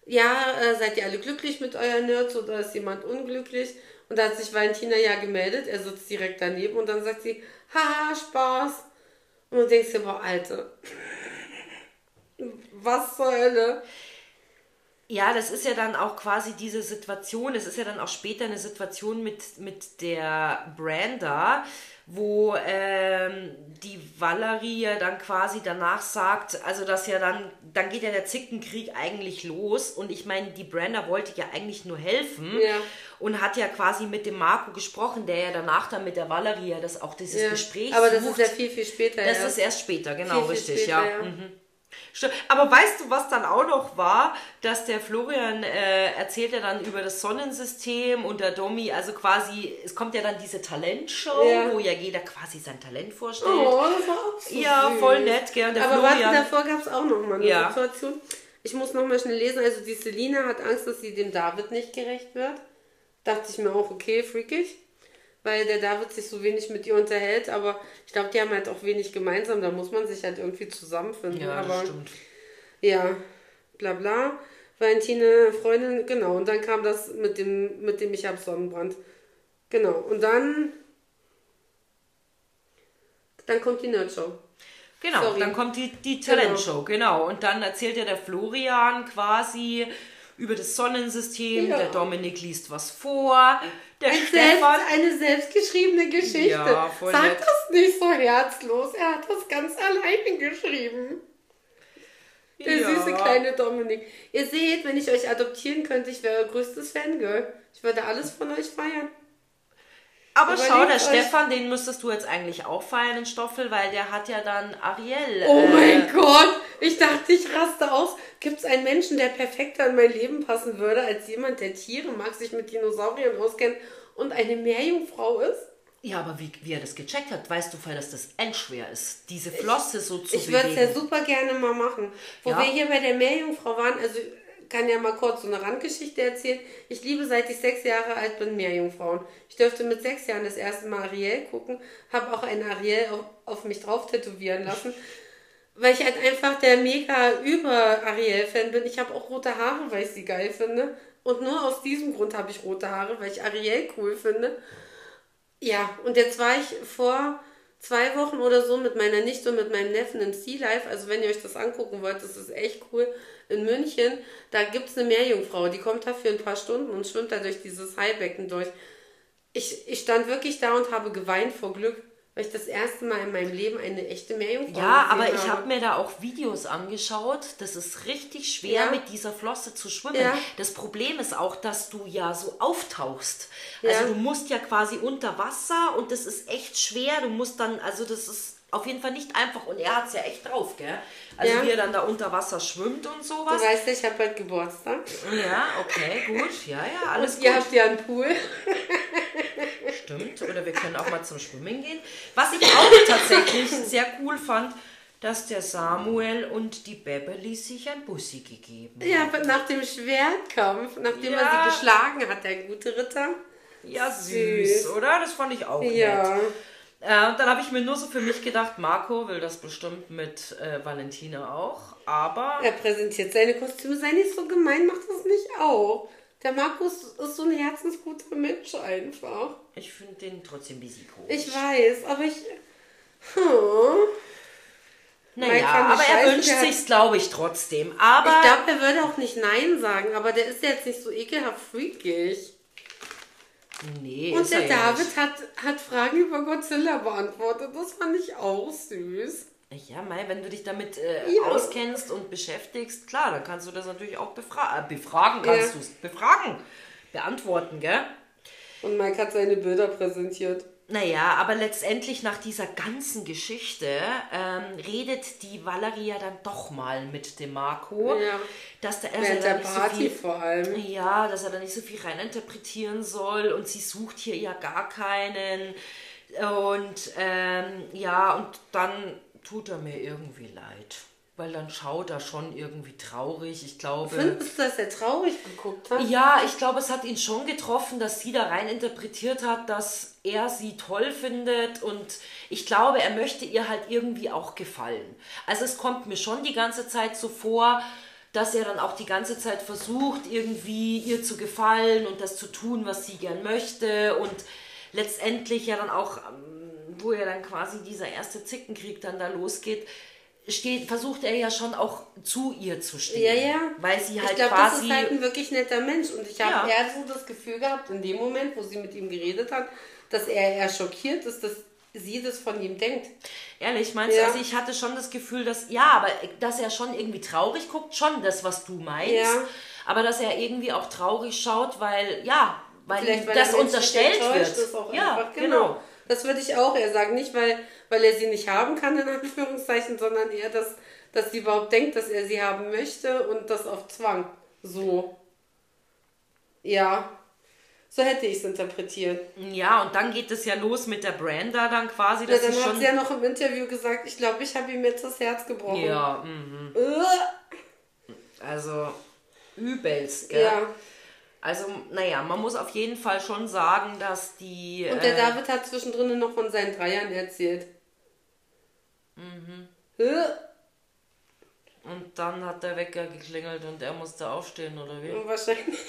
Speaker 2: Ja, äh, seid ihr alle glücklich mit euren Nerds oder ist jemand unglücklich? Und da hat sich Valentina ja gemeldet. Er sitzt direkt daneben und dann sagt sie, haha, Spaß. Und du denkst dir, boah, Alte. Was zur Hölle?
Speaker 1: Ja, das ist ja dann auch quasi diese Situation, es ist ja dann auch später eine Situation mit, mit der Branda, wo ähm, die Valerie ja dann quasi danach sagt, also dass ja dann, dann geht ja der Zickenkrieg eigentlich los und ich meine, die Branda wollte ja eigentlich nur helfen
Speaker 2: Ja.
Speaker 1: und hat ja quasi mit dem Marco gesprochen, der ja danach dann mit der Valerie ja das auch dieses
Speaker 2: Ja.
Speaker 1: Gespräch
Speaker 2: Aber das
Speaker 1: sucht.
Speaker 2: ist ja viel, viel später.
Speaker 1: Das
Speaker 2: erst.
Speaker 1: ist erst später, genau,
Speaker 2: Viel, viel
Speaker 1: richtig,
Speaker 2: später,
Speaker 1: ja.
Speaker 2: ja.
Speaker 1: Mhm. Aber weißt du, was dann auch noch war, dass der Florian äh, erzählt ja dann über das Sonnensystem und der Domi, also quasi, es kommt ja dann diese Talentshow,
Speaker 2: Ja.
Speaker 1: wo ja jeder quasi sein Talent vorstellt.
Speaker 2: Oh, das war auch so
Speaker 1: ja,
Speaker 2: süß.
Speaker 1: voll nett, gell?
Speaker 2: Aber warte,
Speaker 1: Florian,
Speaker 2: davor gab es auch noch mal eine
Speaker 1: Ja.
Speaker 2: Situation. Ich muss noch mal schnell lesen. Also die Selina hat Angst, dass sie dem David nicht gerecht wird. Dachte ich mir auch, okay, freakig. Weil der David sich so wenig mit ihr unterhält. Aber ich glaube, die haben halt auch wenig gemeinsam. Da muss man sich halt irgendwie zusammenfinden.
Speaker 1: ja,
Speaker 2: aber
Speaker 1: das stimmt.
Speaker 2: ja, bla bla. Valentine, Freundin, genau. Und dann kam das mit dem, mit dem ich habe Sonnenbrand. Genau. Und dann, dann kommt die Nerdshow.
Speaker 1: Genau,
Speaker 2: Sorry.
Speaker 1: dann kommt die, die Talentshow, genau. Und dann erzählt ja der Florian quasi über das Sonnensystem,
Speaker 2: Ja.
Speaker 1: der Dominik liest was vor, der
Speaker 2: Ein selbst,
Speaker 1: Stefan...
Speaker 2: eine selbstgeschriebene Geschichte.
Speaker 1: Ja, voll
Speaker 2: Sag
Speaker 1: nett.
Speaker 2: das nicht so herzlos. Er hat das ganz alleine geschrieben. Der
Speaker 1: Ja.
Speaker 2: süße kleine Dominik. Ihr seht, wenn ich euch adoptieren könnte, ich wäre euer größtes Fangirl. Ich würde alles von euch feiern.
Speaker 1: Aber schau, der Stefan, den müsstest du jetzt eigentlich auch feiern in Stoffel, weil der hat ja dann Ariel.
Speaker 2: Oh
Speaker 1: äh,
Speaker 2: mein Gott, ich dachte, ich raste aus. Gibt es einen Menschen, der perfekter in mein Leben passen würde, als jemand, der Tiere mag, sich mit Dinosauriern auskennt und eine Meerjungfrau ist?
Speaker 1: Ja, aber wie, wie er das gecheckt hat, weißt du, weil das das endschwer ist, diese Flosse so zu
Speaker 2: Ich würde es ja super gerne mal machen. Wo
Speaker 1: Ja.
Speaker 2: wir hier bei der Meerjungfrau waren, also kann ja mal kurz so eine Randgeschichte erzählen. Ich liebe, seit ich sechs Jahre alt bin, Meerjungfrauen. Ich durfte mit sechs Jahren das erste Mal Ariel gucken, habe auch eine Ariel auf, auf mich drauf tätowieren lassen, weil ich halt einfach der mega über Ariel-Fan bin. Ich habe auch rote Haare, weil ich sie geil finde. Und nur aus diesem Grund habe ich rote Haare, weil ich Ariel cool finde. Ja, und jetzt war ich vor zwei Wochen oder so mit meiner Nichte und mit meinem Neffen im Sea Life. Also wenn ihr euch das angucken wollt, das ist echt cool. In München, da gibt es eine Meerjungfrau, die kommt da für ein paar Stunden und schwimmt da durch dieses Haibecken durch. Ich, ich stand wirklich da und habe geweint vor Glück, weil ich das erste Mal in meinem Leben eine echte Meerjungfrau
Speaker 1: Ja, aber ich habe mir da auch Videos angeschaut. Das ist richtig schwer,
Speaker 2: Ja.
Speaker 1: mit dieser Flosse zu schwimmen.
Speaker 2: Ja.
Speaker 1: Das Problem ist auch, dass du ja so auftauchst. Also
Speaker 2: Ja.
Speaker 1: du musst ja quasi unter Wasser und das ist echt schwer. Du musst dann, also das ist auf jeden Fall nicht einfach und er hat es ja echt drauf, gell? Also
Speaker 2: Ja.
Speaker 1: wie er dann da unter Wasser schwimmt und
Speaker 2: Du
Speaker 1: sowas.
Speaker 2: weißt ja, ich habe bald Geburtstag.
Speaker 1: Ja, okay, gut. Ja, ja, alles
Speaker 2: Und ihr
Speaker 1: gut.
Speaker 2: habt ja einen Pool.
Speaker 1: Stimmt. Oder wir können auch mal zum Schwimmen gehen. Was ich auch tatsächlich sehr cool fand, dass der Samuel und die Beverly sich ein Bussi gegeben haben.
Speaker 2: Ja, aber nach dem Schwertkampf, nachdem er
Speaker 1: Ja.
Speaker 2: sie geschlagen hat, der gute Ritter.
Speaker 1: Ja, süß,
Speaker 2: Süß.
Speaker 1: oder? Das fand ich auch
Speaker 2: Ja.
Speaker 1: nett. Äh, und dann habe ich mir nur so für mich gedacht, Marco will das bestimmt mit äh, Valentina auch. Aber
Speaker 2: Er präsentiert seine Kostüme. Sei nicht so gemein, macht das nicht auch. Der Markus ist so ein herzensguter Mensch einfach.
Speaker 1: ich finde den trotzdem busy komisch.
Speaker 2: Ich weiß, aber ich. Hm.
Speaker 1: Naja, aber er
Speaker 2: scheiße,
Speaker 1: wünscht
Speaker 2: der hat-
Speaker 1: sich's, glaube ich, trotzdem. Aber
Speaker 2: Ich glaube, er würde auch nicht Nein sagen, aber der ist ja jetzt nicht so ekelhaft freakig.
Speaker 1: Nee,
Speaker 2: Und
Speaker 1: er
Speaker 2: der
Speaker 1: ja
Speaker 2: David hat, hat Fragen über Godzilla beantwortet. Das fand ich auch süß.
Speaker 1: Ja, Mai, wenn du dich damit äh,
Speaker 2: Ja.
Speaker 1: auskennst und beschäftigst, klar, dann kannst du das natürlich auch befra äh, befragen. Kannst
Speaker 2: Ja.
Speaker 1: du es befragen, beantworten, gell?
Speaker 2: Und Mike hat seine Bilder präsentiert.
Speaker 1: Naja, aber letztendlich nach dieser ganzen Geschichte ähm, redet die Valerie ja dann doch mal mit dem Marco,
Speaker 2: Ja.
Speaker 1: dass der, da
Speaker 2: der
Speaker 1: nicht
Speaker 2: Party
Speaker 1: so viel,
Speaker 2: vor allem.
Speaker 1: ja, dass er da nicht so viel reininterpretieren soll und sie sucht hier ja gar keinen und ähm, ja und dann tut er mir irgendwie leid, weil dann schaut er schon irgendwie traurig. Ich glaube.
Speaker 2: Findest du, dass er traurig geguckt hat?
Speaker 1: Ja, ich glaube, es hat ihn schon getroffen, dass sie da rein interpretiert hat, dass er sie toll findet und ich glaube, er möchte ihr halt irgendwie auch gefallen. Also es kommt mir schon die ganze Zeit so vor, dass er dann auch die ganze Zeit versucht, irgendwie ihr zu gefallen und das zu tun, was sie gern möchte und letztendlich ja dann auch, ähm, wo er dann quasi dieser erste Zickenkrieg dann da losgeht, steht, versucht er ja schon auch zu ihr zu stehen.
Speaker 2: Ja, ja.
Speaker 1: Weil sie halt
Speaker 2: ich glaube, das
Speaker 1: quasi.
Speaker 2: ist halt ein wirklich netter Mensch. Und ich habe
Speaker 1: Ja.
Speaker 2: eher so das Gefühl gehabt, in dem Moment, wo sie mit ihm geredet hat, dass er eher schockiert ist, dass sie das von ihm denkt.
Speaker 1: Ehrlich, meinst
Speaker 2: Ja.
Speaker 1: du? Also ich hatte schon das Gefühl, dass, ja, aber dass er schon irgendwie traurig guckt, schon das, was du meinst.
Speaker 2: Ja.
Speaker 1: Aber dass er irgendwie auch traurig schaut, weil, ja, weil
Speaker 2: weil
Speaker 1: das
Speaker 2: er
Speaker 1: unterstellt wird. Ja,
Speaker 2: einfach.
Speaker 1: genau.
Speaker 2: Das würde ich auch eher sagen. Nicht, weil, weil er sie nicht haben kann, in Anführungszeichen, sondern eher, dass, dass sie überhaupt denkt, dass er sie haben möchte und das auf Zwang. So. Ja. So hätte ich es interpretiert.
Speaker 1: Ja, und dann geht es ja los mit der Branda dann quasi.
Speaker 2: Ja,
Speaker 1: Dass
Speaker 2: dann
Speaker 1: sie
Speaker 2: hat
Speaker 1: schon
Speaker 2: sie ja noch im Interview gesagt, ich glaube, ich habe ihm jetzt das Herz gebrochen.
Speaker 1: ja, mhm.
Speaker 2: Äh,
Speaker 1: also übelst, gell?
Speaker 2: ja.
Speaker 1: Also, naja, man muss auf jeden Fall schon sagen, dass die.
Speaker 2: Und der
Speaker 1: äh,
Speaker 2: David hat zwischendrin noch von seinen Dreiern erzählt. Mhm. Äh,
Speaker 1: Und dann hat der Wecker geklingelt und er musste aufstehen, oder wie?
Speaker 2: wahrscheinlich.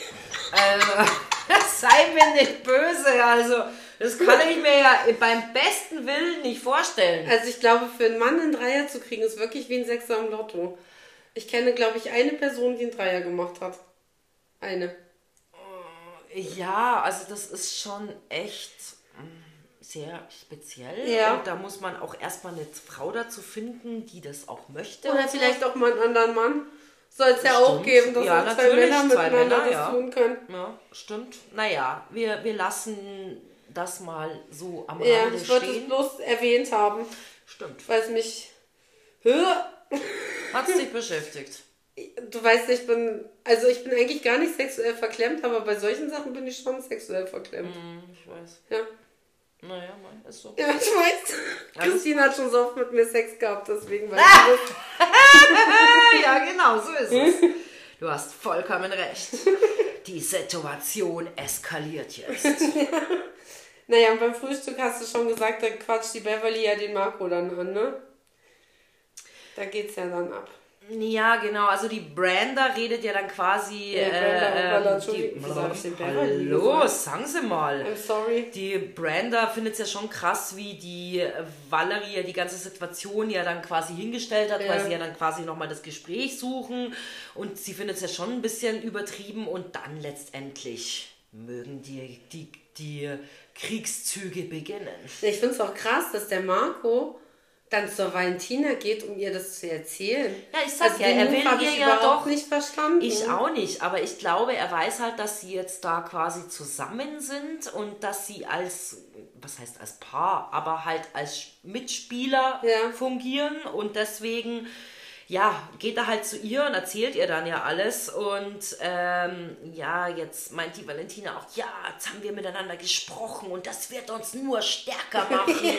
Speaker 1: Also, sei mir nicht böse, also, das kann ich mir ja beim besten Willen nicht vorstellen.
Speaker 2: Also ich glaube, für einen Mann einen Dreier zu kriegen, ist wirklich wie ein Sechser im Lotto. Ich kenne, glaube ich, eine Person, die einen Dreier gemacht hat. Eine.
Speaker 1: Ja, also das ist schon echt mm, sehr speziell.
Speaker 2: Ja.
Speaker 1: Und da muss man auch erstmal eine Frau dazu finden, die das auch möchte.
Speaker 2: Oder vielleicht auch mal einen anderen Mann. Soll es ja auch geben, dass
Speaker 1: Ja,
Speaker 2: zwei Männer miteinander
Speaker 1: Männer,
Speaker 2: das
Speaker 1: ja.
Speaker 2: tun können.
Speaker 1: Ja, stimmt. Naja, wir, wir lassen das mal so am
Speaker 2: Ja,
Speaker 1: Rande
Speaker 2: ich wollte es bloß erwähnt haben,
Speaker 1: Stimmt.
Speaker 2: weil es mich.
Speaker 1: Hat dich beschäftigt.
Speaker 2: Du weißt, ich bin. Also ich bin eigentlich gar nicht sexuell verklemmt, aber bei solchen Sachen bin ich schon sexuell verklemmt.
Speaker 1: Hm, Ich weiß.
Speaker 2: Ja.
Speaker 1: Naja, mein, ist so.
Speaker 2: Ja, ich weiß.
Speaker 1: Also-
Speaker 2: Christine hat schon so oft mit mir Sex gehabt, deswegen weiß ich das.
Speaker 1: Ja, genau, so ist es. Du hast vollkommen recht. Die Situation eskaliert jetzt.
Speaker 2: Naja, und beim Frühstück hast du schon gesagt, da quatscht die Beverly ja den Marco dann an, ne? Da geht's ja dann ab.
Speaker 1: Ja, genau. Also die Branda redet ja dann quasi.
Speaker 2: Ja, Branda,
Speaker 1: äh, ähm, die,
Speaker 2: Beverly
Speaker 1: Hallo, sagen Sie mal.
Speaker 2: I'm sorry.
Speaker 1: Die Branda findet es ja schon krass, wie die Valerie ja die ganze Situation ja dann quasi hingestellt hat,
Speaker 2: Ja.
Speaker 1: weil sie ja dann quasi nochmal das Gespräch suchen und sie findet es ja schon ein bisschen übertrieben und dann letztendlich mögen die, die, die Kriegszüge beginnen.
Speaker 2: Ich find's auch krass, dass der Marco dann zur Valentina geht, um ihr das zu erzählen.
Speaker 1: Ja, ich sag
Speaker 2: also
Speaker 1: ja, er will ihr ja doch-
Speaker 2: nicht verstanden.
Speaker 1: Ich auch nicht, aber ich glaube, er weiß halt, dass sie jetzt da quasi zusammen sind und dass sie als, was heißt als Paar, aber halt als Mitspieler
Speaker 2: Ja.
Speaker 1: fungieren und deswegen, ja, geht er halt zu ihr und erzählt ihr dann ja alles und ähm, ja, jetzt meint die Valentina auch, ja, jetzt haben wir miteinander gesprochen und das wird uns nur stärker machen.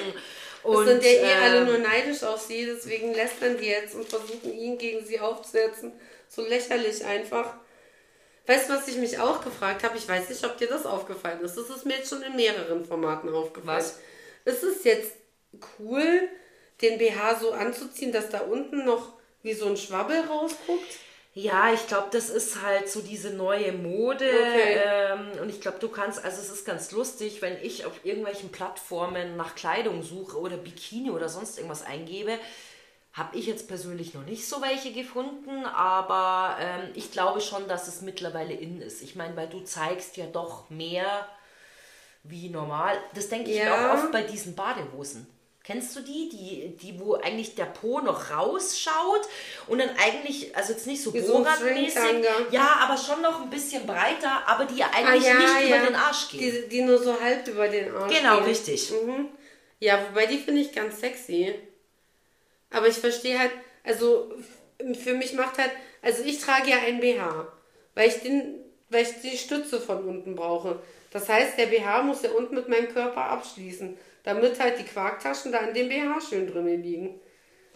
Speaker 2: Das
Speaker 1: und,
Speaker 2: sind ja eh
Speaker 1: ähm,
Speaker 2: alle nur neidisch auf sie, deswegen lästern die jetzt und versuchen ihn gegen sie aufzusetzen. So lächerlich einfach. Weißt du, was ich mich auch gefragt habe? Ich weiß nicht, ob dir das aufgefallen ist. Das ist mir jetzt schon in mehreren Formaten aufgefallen.
Speaker 1: Was?
Speaker 2: Ist es jetzt cool, den BH so anzuziehen, dass da unten noch wie so ein Schwabbel rausguckt?
Speaker 1: Ja, ich glaube, das ist halt so diese neue Mode.
Speaker 2: Okay.
Speaker 1: Ähm, und ich glaube, du kannst, also es ist ganz lustig, wenn ich auf irgendwelchen Plattformen nach Kleidung suche oder Bikini oder sonst irgendwas eingebe, habe ich jetzt persönlich noch nicht so welche gefunden, aber ähm, ich glaube schon, dass es mittlerweile in ist. Ich meine, weil du zeigst ja doch mehr wie normal. Das denke ich mir
Speaker 2: Ja.
Speaker 1: auch oft bei diesen Badehosen. Kennst du die? die? Die, wo eigentlich der Po noch rausschaut und dann eigentlich, also jetzt nicht so
Speaker 2: ein Stringtanga.
Speaker 1: ja, aber schon noch ein bisschen breiter, aber die ja
Speaker 2: Ah,
Speaker 1: eigentlich nicht über den Arsch gehen.
Speaker 2: Die, die nur so halb über den Arsch
Speaker 1: Genau,
Speaker 2: gehen.
Speaker 1: richtig.
Speaker 2: Mhm. Ja, wobei die finde ich ganz sexy. Aber ich verstehe halt, also für mich macht halt, also ich trage ja einen BH, weil ich den, weil ich die Stütze von unten brauche. Das heißt, der BH muss ja unten mit meinem Körper abschließen, damit halt die Quarktaschen da in dem BH schön drinnen liegen.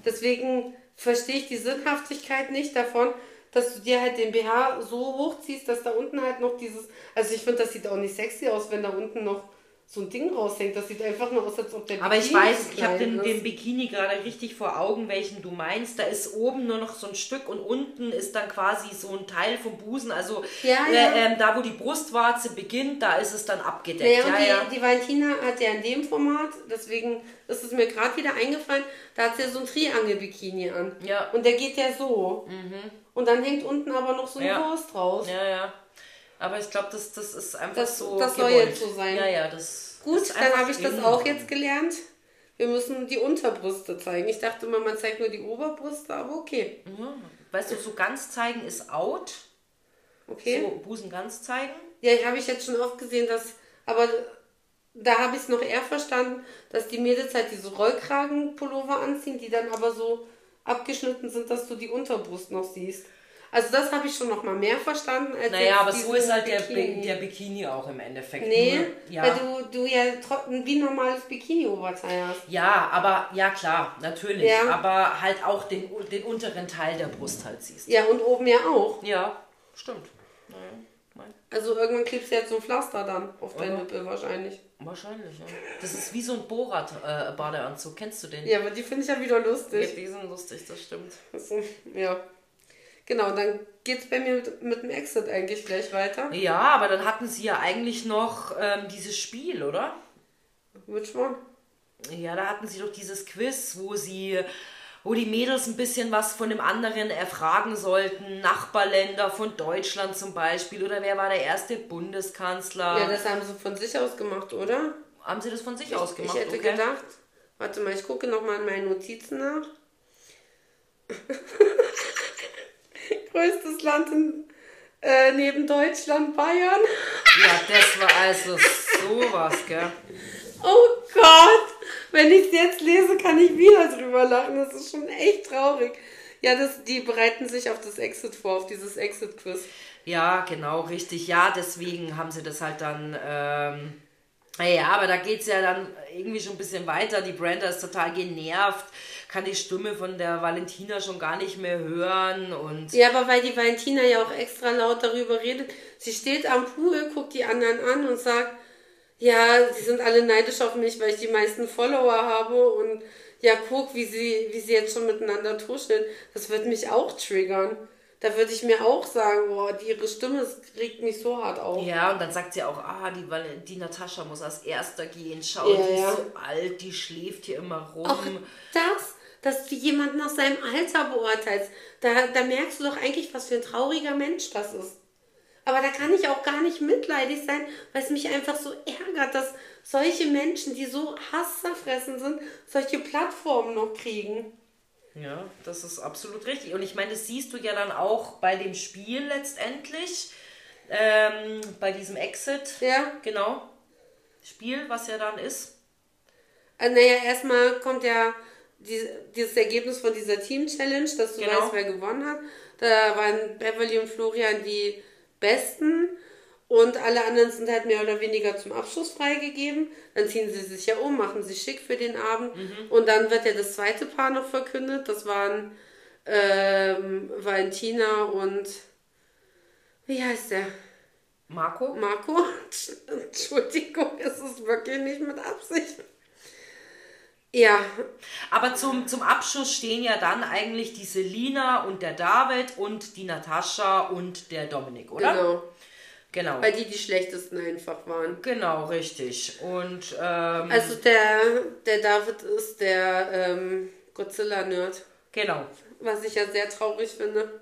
Speaker 2: Deswegen verstehe ich die Sinnhaftigkeit nicht davon, dass du dir halt den BH so hochziehst, dass da unten halt noch dieses. Also ich finde, das sieht auch nicht sexy aus, wenn da unten noch so ein Ding raushängt. Das sieht einfach nur aus, als ob der
Speaker 1: Aber ich
Speaker 2: Bikini
Speaker 1: weiß, ich habe den, den Bikini gerade richtig vor Augen, welchen du meinst. Da ist oben nur noch so ein Stück und unten ist dann quasi so ein Teil vom Busen. Also
Speaker 2: Ja,
Speaker 1: äh,
Speaker 2: ja.
Speaker 1: Ähm, da, wo die Brustwarze beginnt, da ist es dann abgedeckt.
Speaker 2: Naja, und
Speaker 1: ja,
Speaker 2: die,
Speaker 1: ja.
Speaker 2: die Valentina hat ja in dem Format, deswegen ist es mir gerade wieder eingefallen, da hat sie ja so ein Triangel-Bikini an.
Speaker 1: Ja.
Speaker 2: Und der geht ja so. Und dann hängt unten aber noch so eine
Speaker 1: Ja.
Speaker 2: Wurst raus.
Speaker 1: Ja, ja. Aber ich glaube, das, das ist einfach
Speaker 2: Das-
Speaker 1: so.
Speaker 2: das soll
Speaker 1: gewollt.
Speaker 2: jetzt so sein.
Speaker 1: Ja, ja, das.
Speaker 2: Gut, dann habe ich das auch jetzt gelernt. Wir müssen die Unterbrüste zeigen. Ich dachte immer, man zeigt nur die Oberbrüste, aber okay.
Speaker 1: Ja. Weißt du, so ganz zeigen ist out.
Speaker 2: Okay.
Speaker 1: So Busen ganz zeigen.
Speaker 2: Ja, habe ich jetzt schon oft gesehen, dass. Aber da habe ich es noch eher verstanden, dass die Mädels halt diese Rollkragenpullover anziehen, die dann aber so abgeschnitten sind, dass du die Unterbrust noch siehst. Also das habe ich schon noch mal mehr verstanden
Speaker 1: als Naja, aber so ist halt der Bikini. der Bikini auch im Endeffekt. Nee,
Speaker 2: Nur, ja. weil du, du ja wie normales Bikini-Oberteil hast.
Speaker 1: Ja, aber ja klar, natürlich. Ja. Aber halt auch den, den unteren Teil der Brust halt siehst.
Speaker 2: Ja, und oben ja auch.
Speaker 1: Ja, stimmt. Naja.
Speaker 2: Also irgendwann klebst du jetzt so ein Pflaster dann auf deine Nippel wahrscheinlich.
Speaker 1: Wahrscheinlich, ja. Das ist wie so ein Borat-Badeanzug. Äh, Kennst du den?
Speaker 2: Ja, aber die finde ich ja wieder lustig.
Speaker 1: Ja, die sind lustig, das stimmt.
Speaker 2: Ja. Genau, dann geht es bei mir mit, mit dem Exit eigentlich gleich weiter.
Speaker 1: Ja, aber dann hatten sie ja eigentlich noch ähm, dieses Spiel, oder?
Speaker 2: Which one?
Speaker 1: Ja, da hatten sie doch dieses Quiz, wo sie wo die Mädels ein bisschen was von dem anderen erfragen sollten. Nachbarländer von Deutschland zum Beispiel. Oder wer war der erste Bundeskanzler?
Speaker 2: Ja, das haben sie von sich aus gemacht, oder?
Speaker 1: Haben sie das von sich
Speaker 2: ich,
Speaker 1: aus gemacht?
Speaker 2: Ich hätte okay. gedacht, warte mal, ich gucke nochmal in meinen Notizen nach. Größtes Land in, äh, neben Deutschland, Bayern.
Speaker 1: Ja, das war also sowas, gell?
Speaker 2: Oh Gott! Wenn ich es jetzt lese, kann ich wieder drüber lachen. Das ist schon echt traurig. Ja, das, die bereiten sich auf das Exit vor, auf dieses Exit-Quiz.
Speaker 1: Ja, genau, richtig. Ja, deswegen haben sie das halt dann. Ähm, ja, aber da geht es ja dann irgendwie schon ein bisschen weiter. Die Brenda ist total genervt, kann die Stimme von der Valentina schon gar nicht mehr hören. Und
Speaker 2: ja, aber weil die Valentina ja auch extra laut darüber redet. Sie steht am Pool, guckt die anderen an und sagt, ja, sie sind alle neidisch auf mich, weil ich die meisten Follower habe und ja, guck, wie sie, wie sie jetzt schon miteinander tuscheln. Das wird mich auch triggern. Da würde ich mir auch sagen, boah, die, ihre Stimme regt mich so hart auf.
Speaker 1: Ja, und dann sagt sie auch, ah, die, die Natascha muss als erster gehen. Schau, ja, die ja. ist so alt, die schläft hier immer rum. Auch
Speaker 2: das, dass du jemanden nach seinem Alter beurteilst, da, da merkst du doch eigentlich, was für ein trauriger Mensch das ist. Aber da kann ich auch gar nicht mitleidig sein, weil es mich einfach so ärgert, dass solche Menschen, die so hasszerfressen sind, solche Plattformen noch kriegen.
Speaker 1: Ja, das ist absolut richtig. Und ich meine, das siehst du ja dann auch bei dem Spiel letztendlich, ähm, bei diesem Exit.
Speaker 2: Ja.
Speaker 1: Genau. Spiel, was ja dann ist.
Speaker 2: Äh, naja, erstmal kommt ja die, dieses Ergebnis von dieser Team-Challenge, dass du genau. weißt, wer gewonnen hat. Da waren Beverly und Florian die Besten und alle anderen sind halt mehr oder weniger zum Abschluss freigegeben. Dann ziehen sie sich ja um, machen sich schick für den Abend mhm. und dann wird ja das zweite Paar noch verkündet. Das waren ähm, Valentina und wie heißt der?
Speaker 1: Marco?
Speaker 2: Marco? Entschuldigung, es ist wirklich nicht mit Absicht. Ja.
Speaker 1: Aber zum, zum Abschluss stehen ja dann eigentlich die Selina und der David und die Natascha und der Dominik, oder?
Speaker 2: Genau. Genau. Weil die die schlechtesten einfach waren.
Speaker 1: Genau, richtig. Und ähm,
Speaker 2: also der, der David ist der ähm, Godzilla-Nerd.
Speaker 1: Genau.
Speaker 2: Was ich ja sehr traurig finde.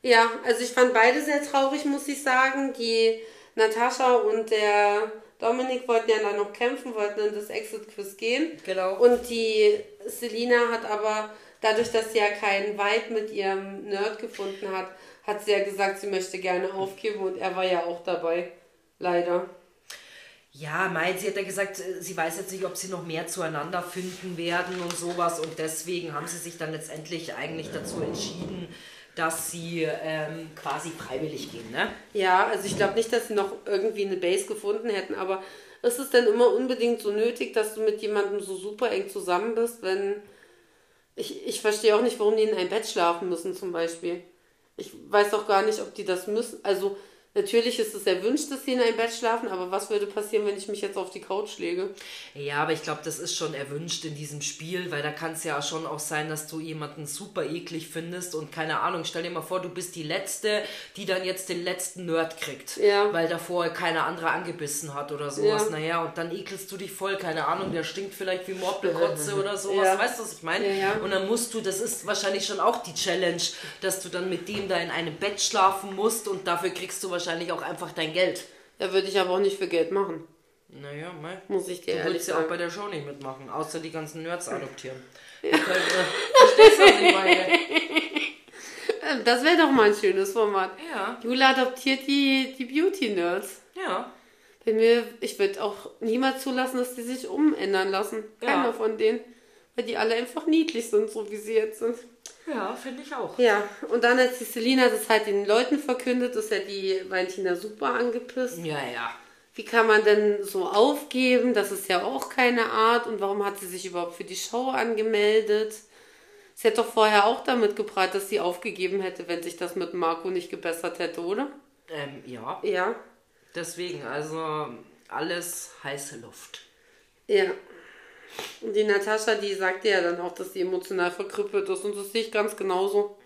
Speaker 2: Ja, also ich fand beide sehr traurig, muss ich sagen. Die Natascha und der Dominik wollten ja dann noch kämpfen, wollten in das Exit-Quiz gehen.
Speaker 1: Genau.
Speaker 2: Und die Selina hat aber, dadurch, dass sie ja keinen Vibe mit ihrem Nerd gefunden hat, hat sie ja gesagt, sie möchte gerne aufgeben und er war ja auch dabei. Leider.
Speaker 1: Ja, Mai, sie hat ja gesagt, sie weiß jetzt nicht, ob sie noch mehr zueinander finden werden und sowas und deswegen haben sie sich dann letztendlich eigentlich dazu entschieden, dass sie ähm, quasi freiwillig gehen, ne?
Speaker 2: Ja, also ich glaube nicht, dass sie noch irgendwie eine Base gefunden hätten, aber ist es denn immer unbedingt so nötig, dass du mit jemandem so super eng zusammen bist, wenn. Ich, ich verstehe auch nicht, warum die in ein Bett schlafen müssen, zum Beispiel. Ich weiß auch gar nicht, ob die das müssen. Also, Natürlich ist es erwünscht, dass sie in einem Bett schlafen, aber was würde passieren, wenn ich mich jetzt auf die Couch lege?
Speaker 1: Ja, aber ich glaube, das ist schon erwünscht in diesem Spiel, weil da kann es ja schon auch sein, dass du jemanden super eklig findest und keine Ahnung, stell dir mal vor, du bist die Letzte, die dann jetzt den letzten Nerd kriegt,
Speaker 2: ja.
Speaker 1: weil davor keine andere angebissen hat oder sowas. Ja. Naja, und dann ekelst du dich voll, keine Ahnung, der stinkt vielleicht wie Morbelkotze oder sowas, ja. weißt du, was ich meine?
Speaker 2: Ja, ja.
Speaker 1: Und dann musst du, das ist wahrscheinlich schon auch die Challenge, dass du dann mit dem da in einem Bett schlafen musst und dafür kriegst du wahrscheinlich wahrscheinlich auch einfach dein Geld.
Speaker 2: Ja, würde ich aber auch nicht für Geld machen.
Speaker 1: Naja, mei.
Speaker 2: Muss ich dir
Speaker 1: du
Speaker 2: ehrlich
Speaker 1: sagen. ja auch bei der Show nicht mitmachen, außer die ganzen Nerds adoptieren. Ja. Könnt, äh, verstehst du, was ich meine?
Speaker 2: Das wäre doch mal ein schönes Format.
Speaker 1: Ja.
Speaker 2: Jula adoptiert die, die Beauty-Nerds.
Speaker 1: Ja.
Speaker 2: Bei mir, ich würde auch niemals zulassen, dass die sich umändern lassen. Keiner ja. von denen. Weil die alle einfach niedlich sind, so wie sie jetzt sind.
Speaker 1: Ja, finde ich auch.
Speaker 2: Ja, und dann als die Selina das halt den Leuten verkündet, ist ja die Valentina super angepisst.
Speaker 1: Ja, ja.
Speaker 2: Wie kann man denn so aufgeben? Das ist ja auch keine Art. Und warum hat sie sich überhaupt für die Show angemeldet? Sie hat doch vorher auch damit geprahlt, dass sie aufgegeben hätte, wenn sich das mit Marco nicht gebessert hätte, oder?
Speaker 1: Ähm, ja.
Speaker 2: Ja.
Speaker 1: Deswegen, also alles heiße Luft.
Speaker 2: Ja. Und die Natascha, die sagte ja dann auch, dass sie emotional verkrüppelt ist. Und das sehe ich ganz genauso.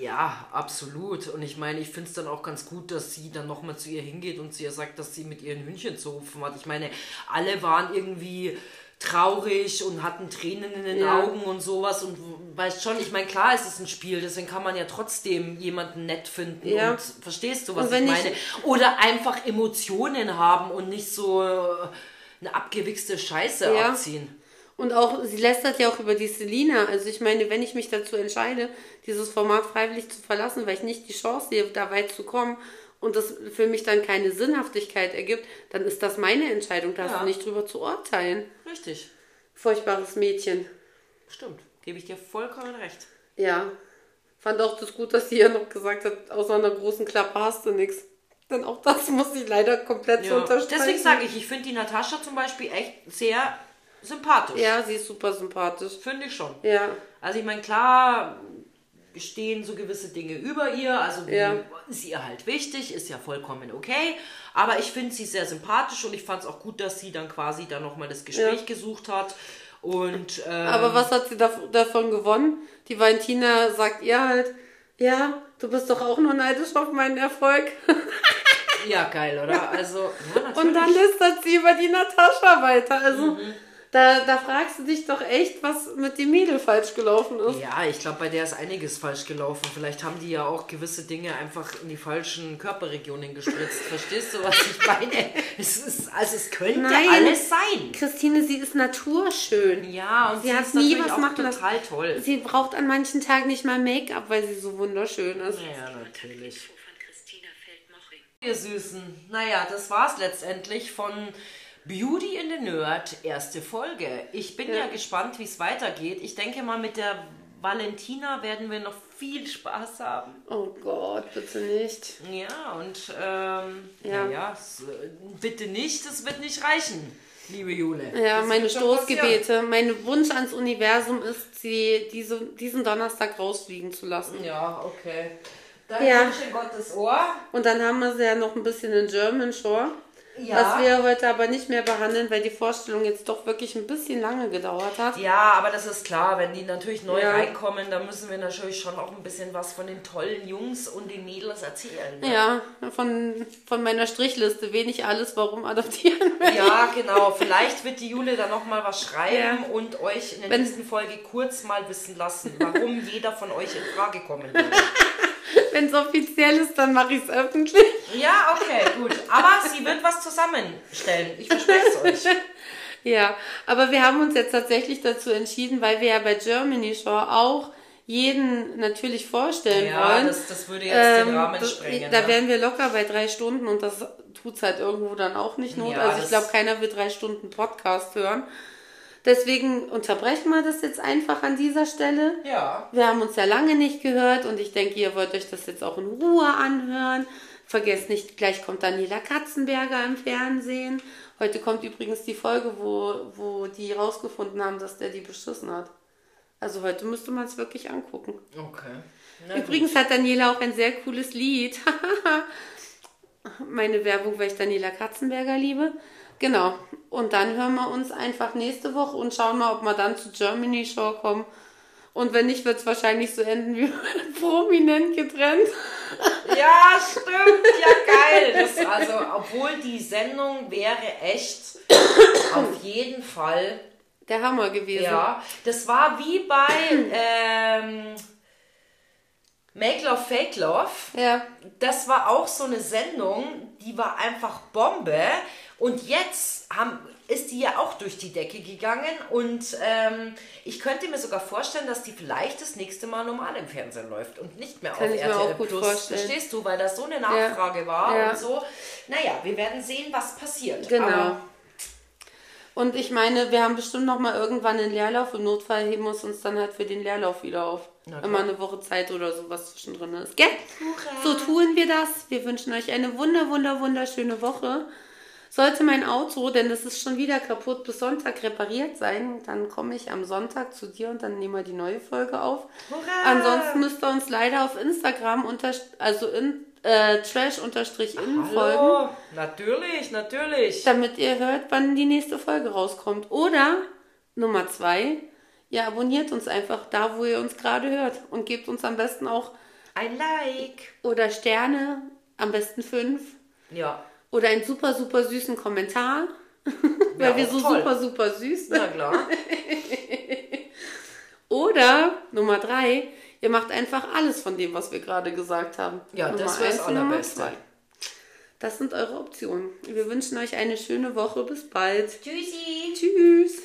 Speaker 1: Ja, absolut. Und ich meine, ich finde es dann auch ganz gut, dass sie dann nochmal zu ihr hingeht und sie ihr sagt, dass sie mit ihren Hühnchen zu rufen hat. Ich meine, alle waren irgendwie traurig und hatten Tränen in den
Speaker 2: Ja.
Speaker 1: Augen und sowas und weißt schon, ich meine, klar ist es ein Spiel, deswegen kann man ja trotzdem jemanden nett finden
Speaker 2: Ja.
Speaker 1: und verstehst du, was ich
Speaker 2: ich-
Speaker 1: meine? Oder einfach Emotionen haben und nicht so äh, eine abgewichste Scheiße
Speaker 2: Ja.
Speaker 1: abziehen.
Speaker 2: Und auch, sie lästert ja auch über die Selina. Also ich meine, wenn ich mich dazu entscheide, dieses Format freiwillig zu verlassen, weil ich nicht die Chance sehe, da weit zu kommen und das für mich dann keine Sinnhaftigkeit ergibt, dann ist das meine Entscheidung. Da hast
Speaker 1: Ja.
Speaker 2: du nicht drüber zu urteilen.
Speaker 1: Richtig,
Speaker 2: Furchtbares Mädchen.
Speaker 1: stimmt. Gebe ich dir vollkommen recht.
Speaker 2: Ja. Fand auch das gut, dass sie ja noch gesagt hat, außer einer großen Klappe hast du nichts. Denn auch das muss ich leider komplett so
Speaker 1: Ja.
Speaker 2: unterstreichen.
Speaker 1: Deswegen sage ich, ich finde die Natascha zum Beispiel echt sehr sympathisch.
Speaker 2: Ja, sie ist super sympathisch.
Speaker 1: Finde ich schon.
Speaker 2: Ja.
Speaker 1: Also ich meine, klar stehen so gewisse Dinge über ihr, also
Speaker 2: Ja.
Speaker 1: ist ihr halt wichtig, ist ja vollkommen okay. Aber ich finde sie sehr sympathisch und ich fand es auch gut, dass sie dann quasi dann nochmal das Gespräch
Speaker 2: Ja.
Speaker 1: gesucht hat. Und ähm,
Speaker 2: Aber was hat sie dav- davon gewonnen? Die Valentina sagt ihr halt, ja, du bist doch auch nur neidisch auf meinen Erfolg.
Speaker 1: ja, geil, oder? Also, ja.
Speaker 2: Und dann lästert sie über die Natascha weiter. Also da, da fragst du dich doch echt, was mit dem Mädel falsch gelaufen ist.
Speaker 1: Ja, ich glaube, bei der ist einiges falsch gelaufen. Vielleicht haben die ja auch gewisse Dinge einfach in die falschen Körperregionen gespritzt. Verstehst du, was ich meine? Es ist, also es könnte
Speaker 2: Nein.
Speaker 1: alles sein.
Speaker 2: Christine, sie ist naturschön.
Speaker 1: Ja, und
Speaker 2: Sie
Speaker 1: sie,
Speaker 2: hat
Speaker 1: ist
Speaker 2: nie was
Speaker 1: auch
Speaker 2: machen
Speaker 1: total toll.
Speaker 2: Sie braucht an manchen Tagen nicht mal Make-up, weil sie so wunderschön ist.
Speaker 1: Ja, natürlich.
Speaker 3: von Christina Feldmoching.
Speaker 1: Ihr Süßen. Naja, das war's letztendlich von Beauty in the Nerd, erste Folge. Ich bin ja,
Speaker 2: Ja.
Speaker 1: gespannt, wie es weitergeht. Ich denke mal, mit der Valentina werden wir noch viel Spaß haben.
Speaker 2: Oh Gott, bitte nicht.
Speaker 1: Ja, und ähm,
Speaker 2: Ja.
Speaker 1: ja, ja es, äh, bitte nicht, das wird nicht reichen, liebe Jule.
Speaker 2: Ja,
Speaker 1: Das
Speaker 2: meine Stoßgebete. Mein Wunsch ans Universum ist, sie diese, diesen Donnerstag rausfliegen zu lassen.
Speaker 1: Ja, okay. Dann
Speaker 2: Ja.
Speaker 1: wünsche ich Gottes Ohr.
Speaker 2: Und dann haben wir sie ja noch ein bisschen in German Shore.
Speaker 1: Ja.
Speaker 2: Was wir heute aber nicht mehr behandeln, weil die Vorstellung jetzt doch wirklich ein bisschen lange gedauert hat.
Speaker 1: Ja, aber das ist klar, wenn die natürlich neu
Speaker 2: Ja.
Speaker 1: reinkommen, dann müssen wir natürlich schon auch ein bisschen was von den tollen Jungs und den Mädels erzählen. Ne?
Speaker 2: Ja, von, von meiner Strichliste. Wenig alles, warum adoptieren will.
Speaker 1: Ja, genau. Vielleicht wird die Jule dann nochmal was schreiben
Speaker 2: Ja.
Speaker 1: und euch in der
Speaker 2: Wenn-
Speaker 1: nächsten Folge kurz mal wissen lassen, warum jeder von euch in Frage kommen würde.
Speaker 2: Wenn es offiziell ist, dann mache ich es öffentlich.
Speaker 1: Ja, okay, gut. Aber sie wird was zusammenstellen. Ich verspreche es euch.
Speaker 2: Ja, aber wir haben uns jetzt tatsächlich dazu entschieden, weil wir ja bei Germany Shore auch jeden natürlich vorstellen
Speaker 1: Ja,
Speaker 2: wollen.
Speaker 1: das, das würde jetzt den
Speaker 2: Ähm,
Speaker 1: Rahmen
Speaker 2: das-
Speaker 1: sprengen.
Speaker 2: Da
Speaker 1: ne?
Speaker 2: wären wir locker bei drei Stunden und das tut's halt irgendwo dann auch nicht not.
Speaker 1: Ja,
Speaker 2: also ich glaube, keiner wird drei Stunden Podcast hören. Deswegen unterbrechen wir das jetzt einfach an dieser Stelle.
Speaker 1: Ja.
Speaker 2: Wir haben uns ja lange nicht gehört und ich denke, ihr wollt euch das jetzt auch in Ruhe anhören. Vergesst nicht, gleich kommt Daniela Katzenberger im Fernsehen. Heute kommt übrigens die Folge, wo, wo die rausgefunden haben, dass der die beschissen hat. Also heute müsste man es wirklich angucken.
Speaker 1: Okay. Na
Speaker 2: Übrigens hat Daniela auch ein sehr cooles Lied. Meine Werbung, weil ich Daniela Katzenberger liebe. Genau. Und dann hören wir uns einfach nächste Woche und schauen mal, ob wir dann zu Germany Show kommen. Und wenn nicht, wird es wahrscheinlich so enden wie prominent getrennt.
Speaker 1: Ja, stimmt, ja geil. Das, also, obwohl die Sendung wäre echt auf jeden Fall,
Speaker 2: Der Hammer gewesen.
Speaker 1: ja. Das war wie bei ähm, Make Love, Fake Love.
Speaker 2: Ja.
Speaker 1: Das war auch so eine Sendung, die war einfach Bombe. Und jetzt haben, ist die ja auch durch die Decke gegangen. Und ähm, ich könnte mir sogar vorstellen, dass die vielleicht das nächste Mal normal im Fernsehen läuft und nicht mehr
Speaker 2: Kann
Speaker 1: auf RTL
Speaker 2: auch gut
Speaker 1: Plus.
Speaker 2: vorstellen.
Speaker 1: Verstehst du? Weil da so eine Nachfrage war
Speaker 2: Ja.
Speaker 1: und so. Naja, wir werden sehen, was passiert.
Speaker 2: Genau.
Speaker 1: Aber
Speaker 2: Und ich meine, wir haben bestimmt noch mal irgendwann einen Leerlauf. Im Notfall heben wir uns dann halt für den Leerlauf wieder auf.
Speaker 1: Na
Speaker 2: Immer eine Woche Zeit oder so, was zwischendrin ist. Gell? So tun wir das. Wir wünschen euch eine wunder, wunder, wunderschöne Woche. Sollte mein Auto, denn das ist schon wieder kaputt, bis Sonntag repariert sein, dann komme ich am Sonntag zu dir und dann nehmen wir die neue Folge auf.
Speaker 1: Hurra!
Speaker 2: Ansonsten müsst ihr uns leider auf Instagram unter, also in äh, trash-in folgen
Speaker 1: natürlich, natürlich.
Speaker 2: damit ihr hört, wann die nächste Folge rauskommt. Oder Nummer zwei, ihr abonniert uns einfach da, wo ihr uns gerade hört und gebt uns am besten auch
Speaker 1: Ein Like.
Speaker 2: oder Sterne, am besten fünf
Speaker 1: Ja,
Speaker 2: oder einen super, super süßen Kommentar, weil wir so
Speaker 1: toll.
Speaker 2: super, super süß sind.
Speaker 1: na klar.
Speaker 2: Oder Nummer drei, ihr macht einfach alles von dem, was wir gerade gesagt haben.
Speaker 1: Ja,
Speaker 2: Nummer
Speaker 1: das wäre das Allerbeste.
Speaker 2: zwei. Das sind eure Optionen. Wir wünschen euch eine schöne Woche. Bis bald.
Speaker 1: Tschüssi.
Speaker 2: Tschüss.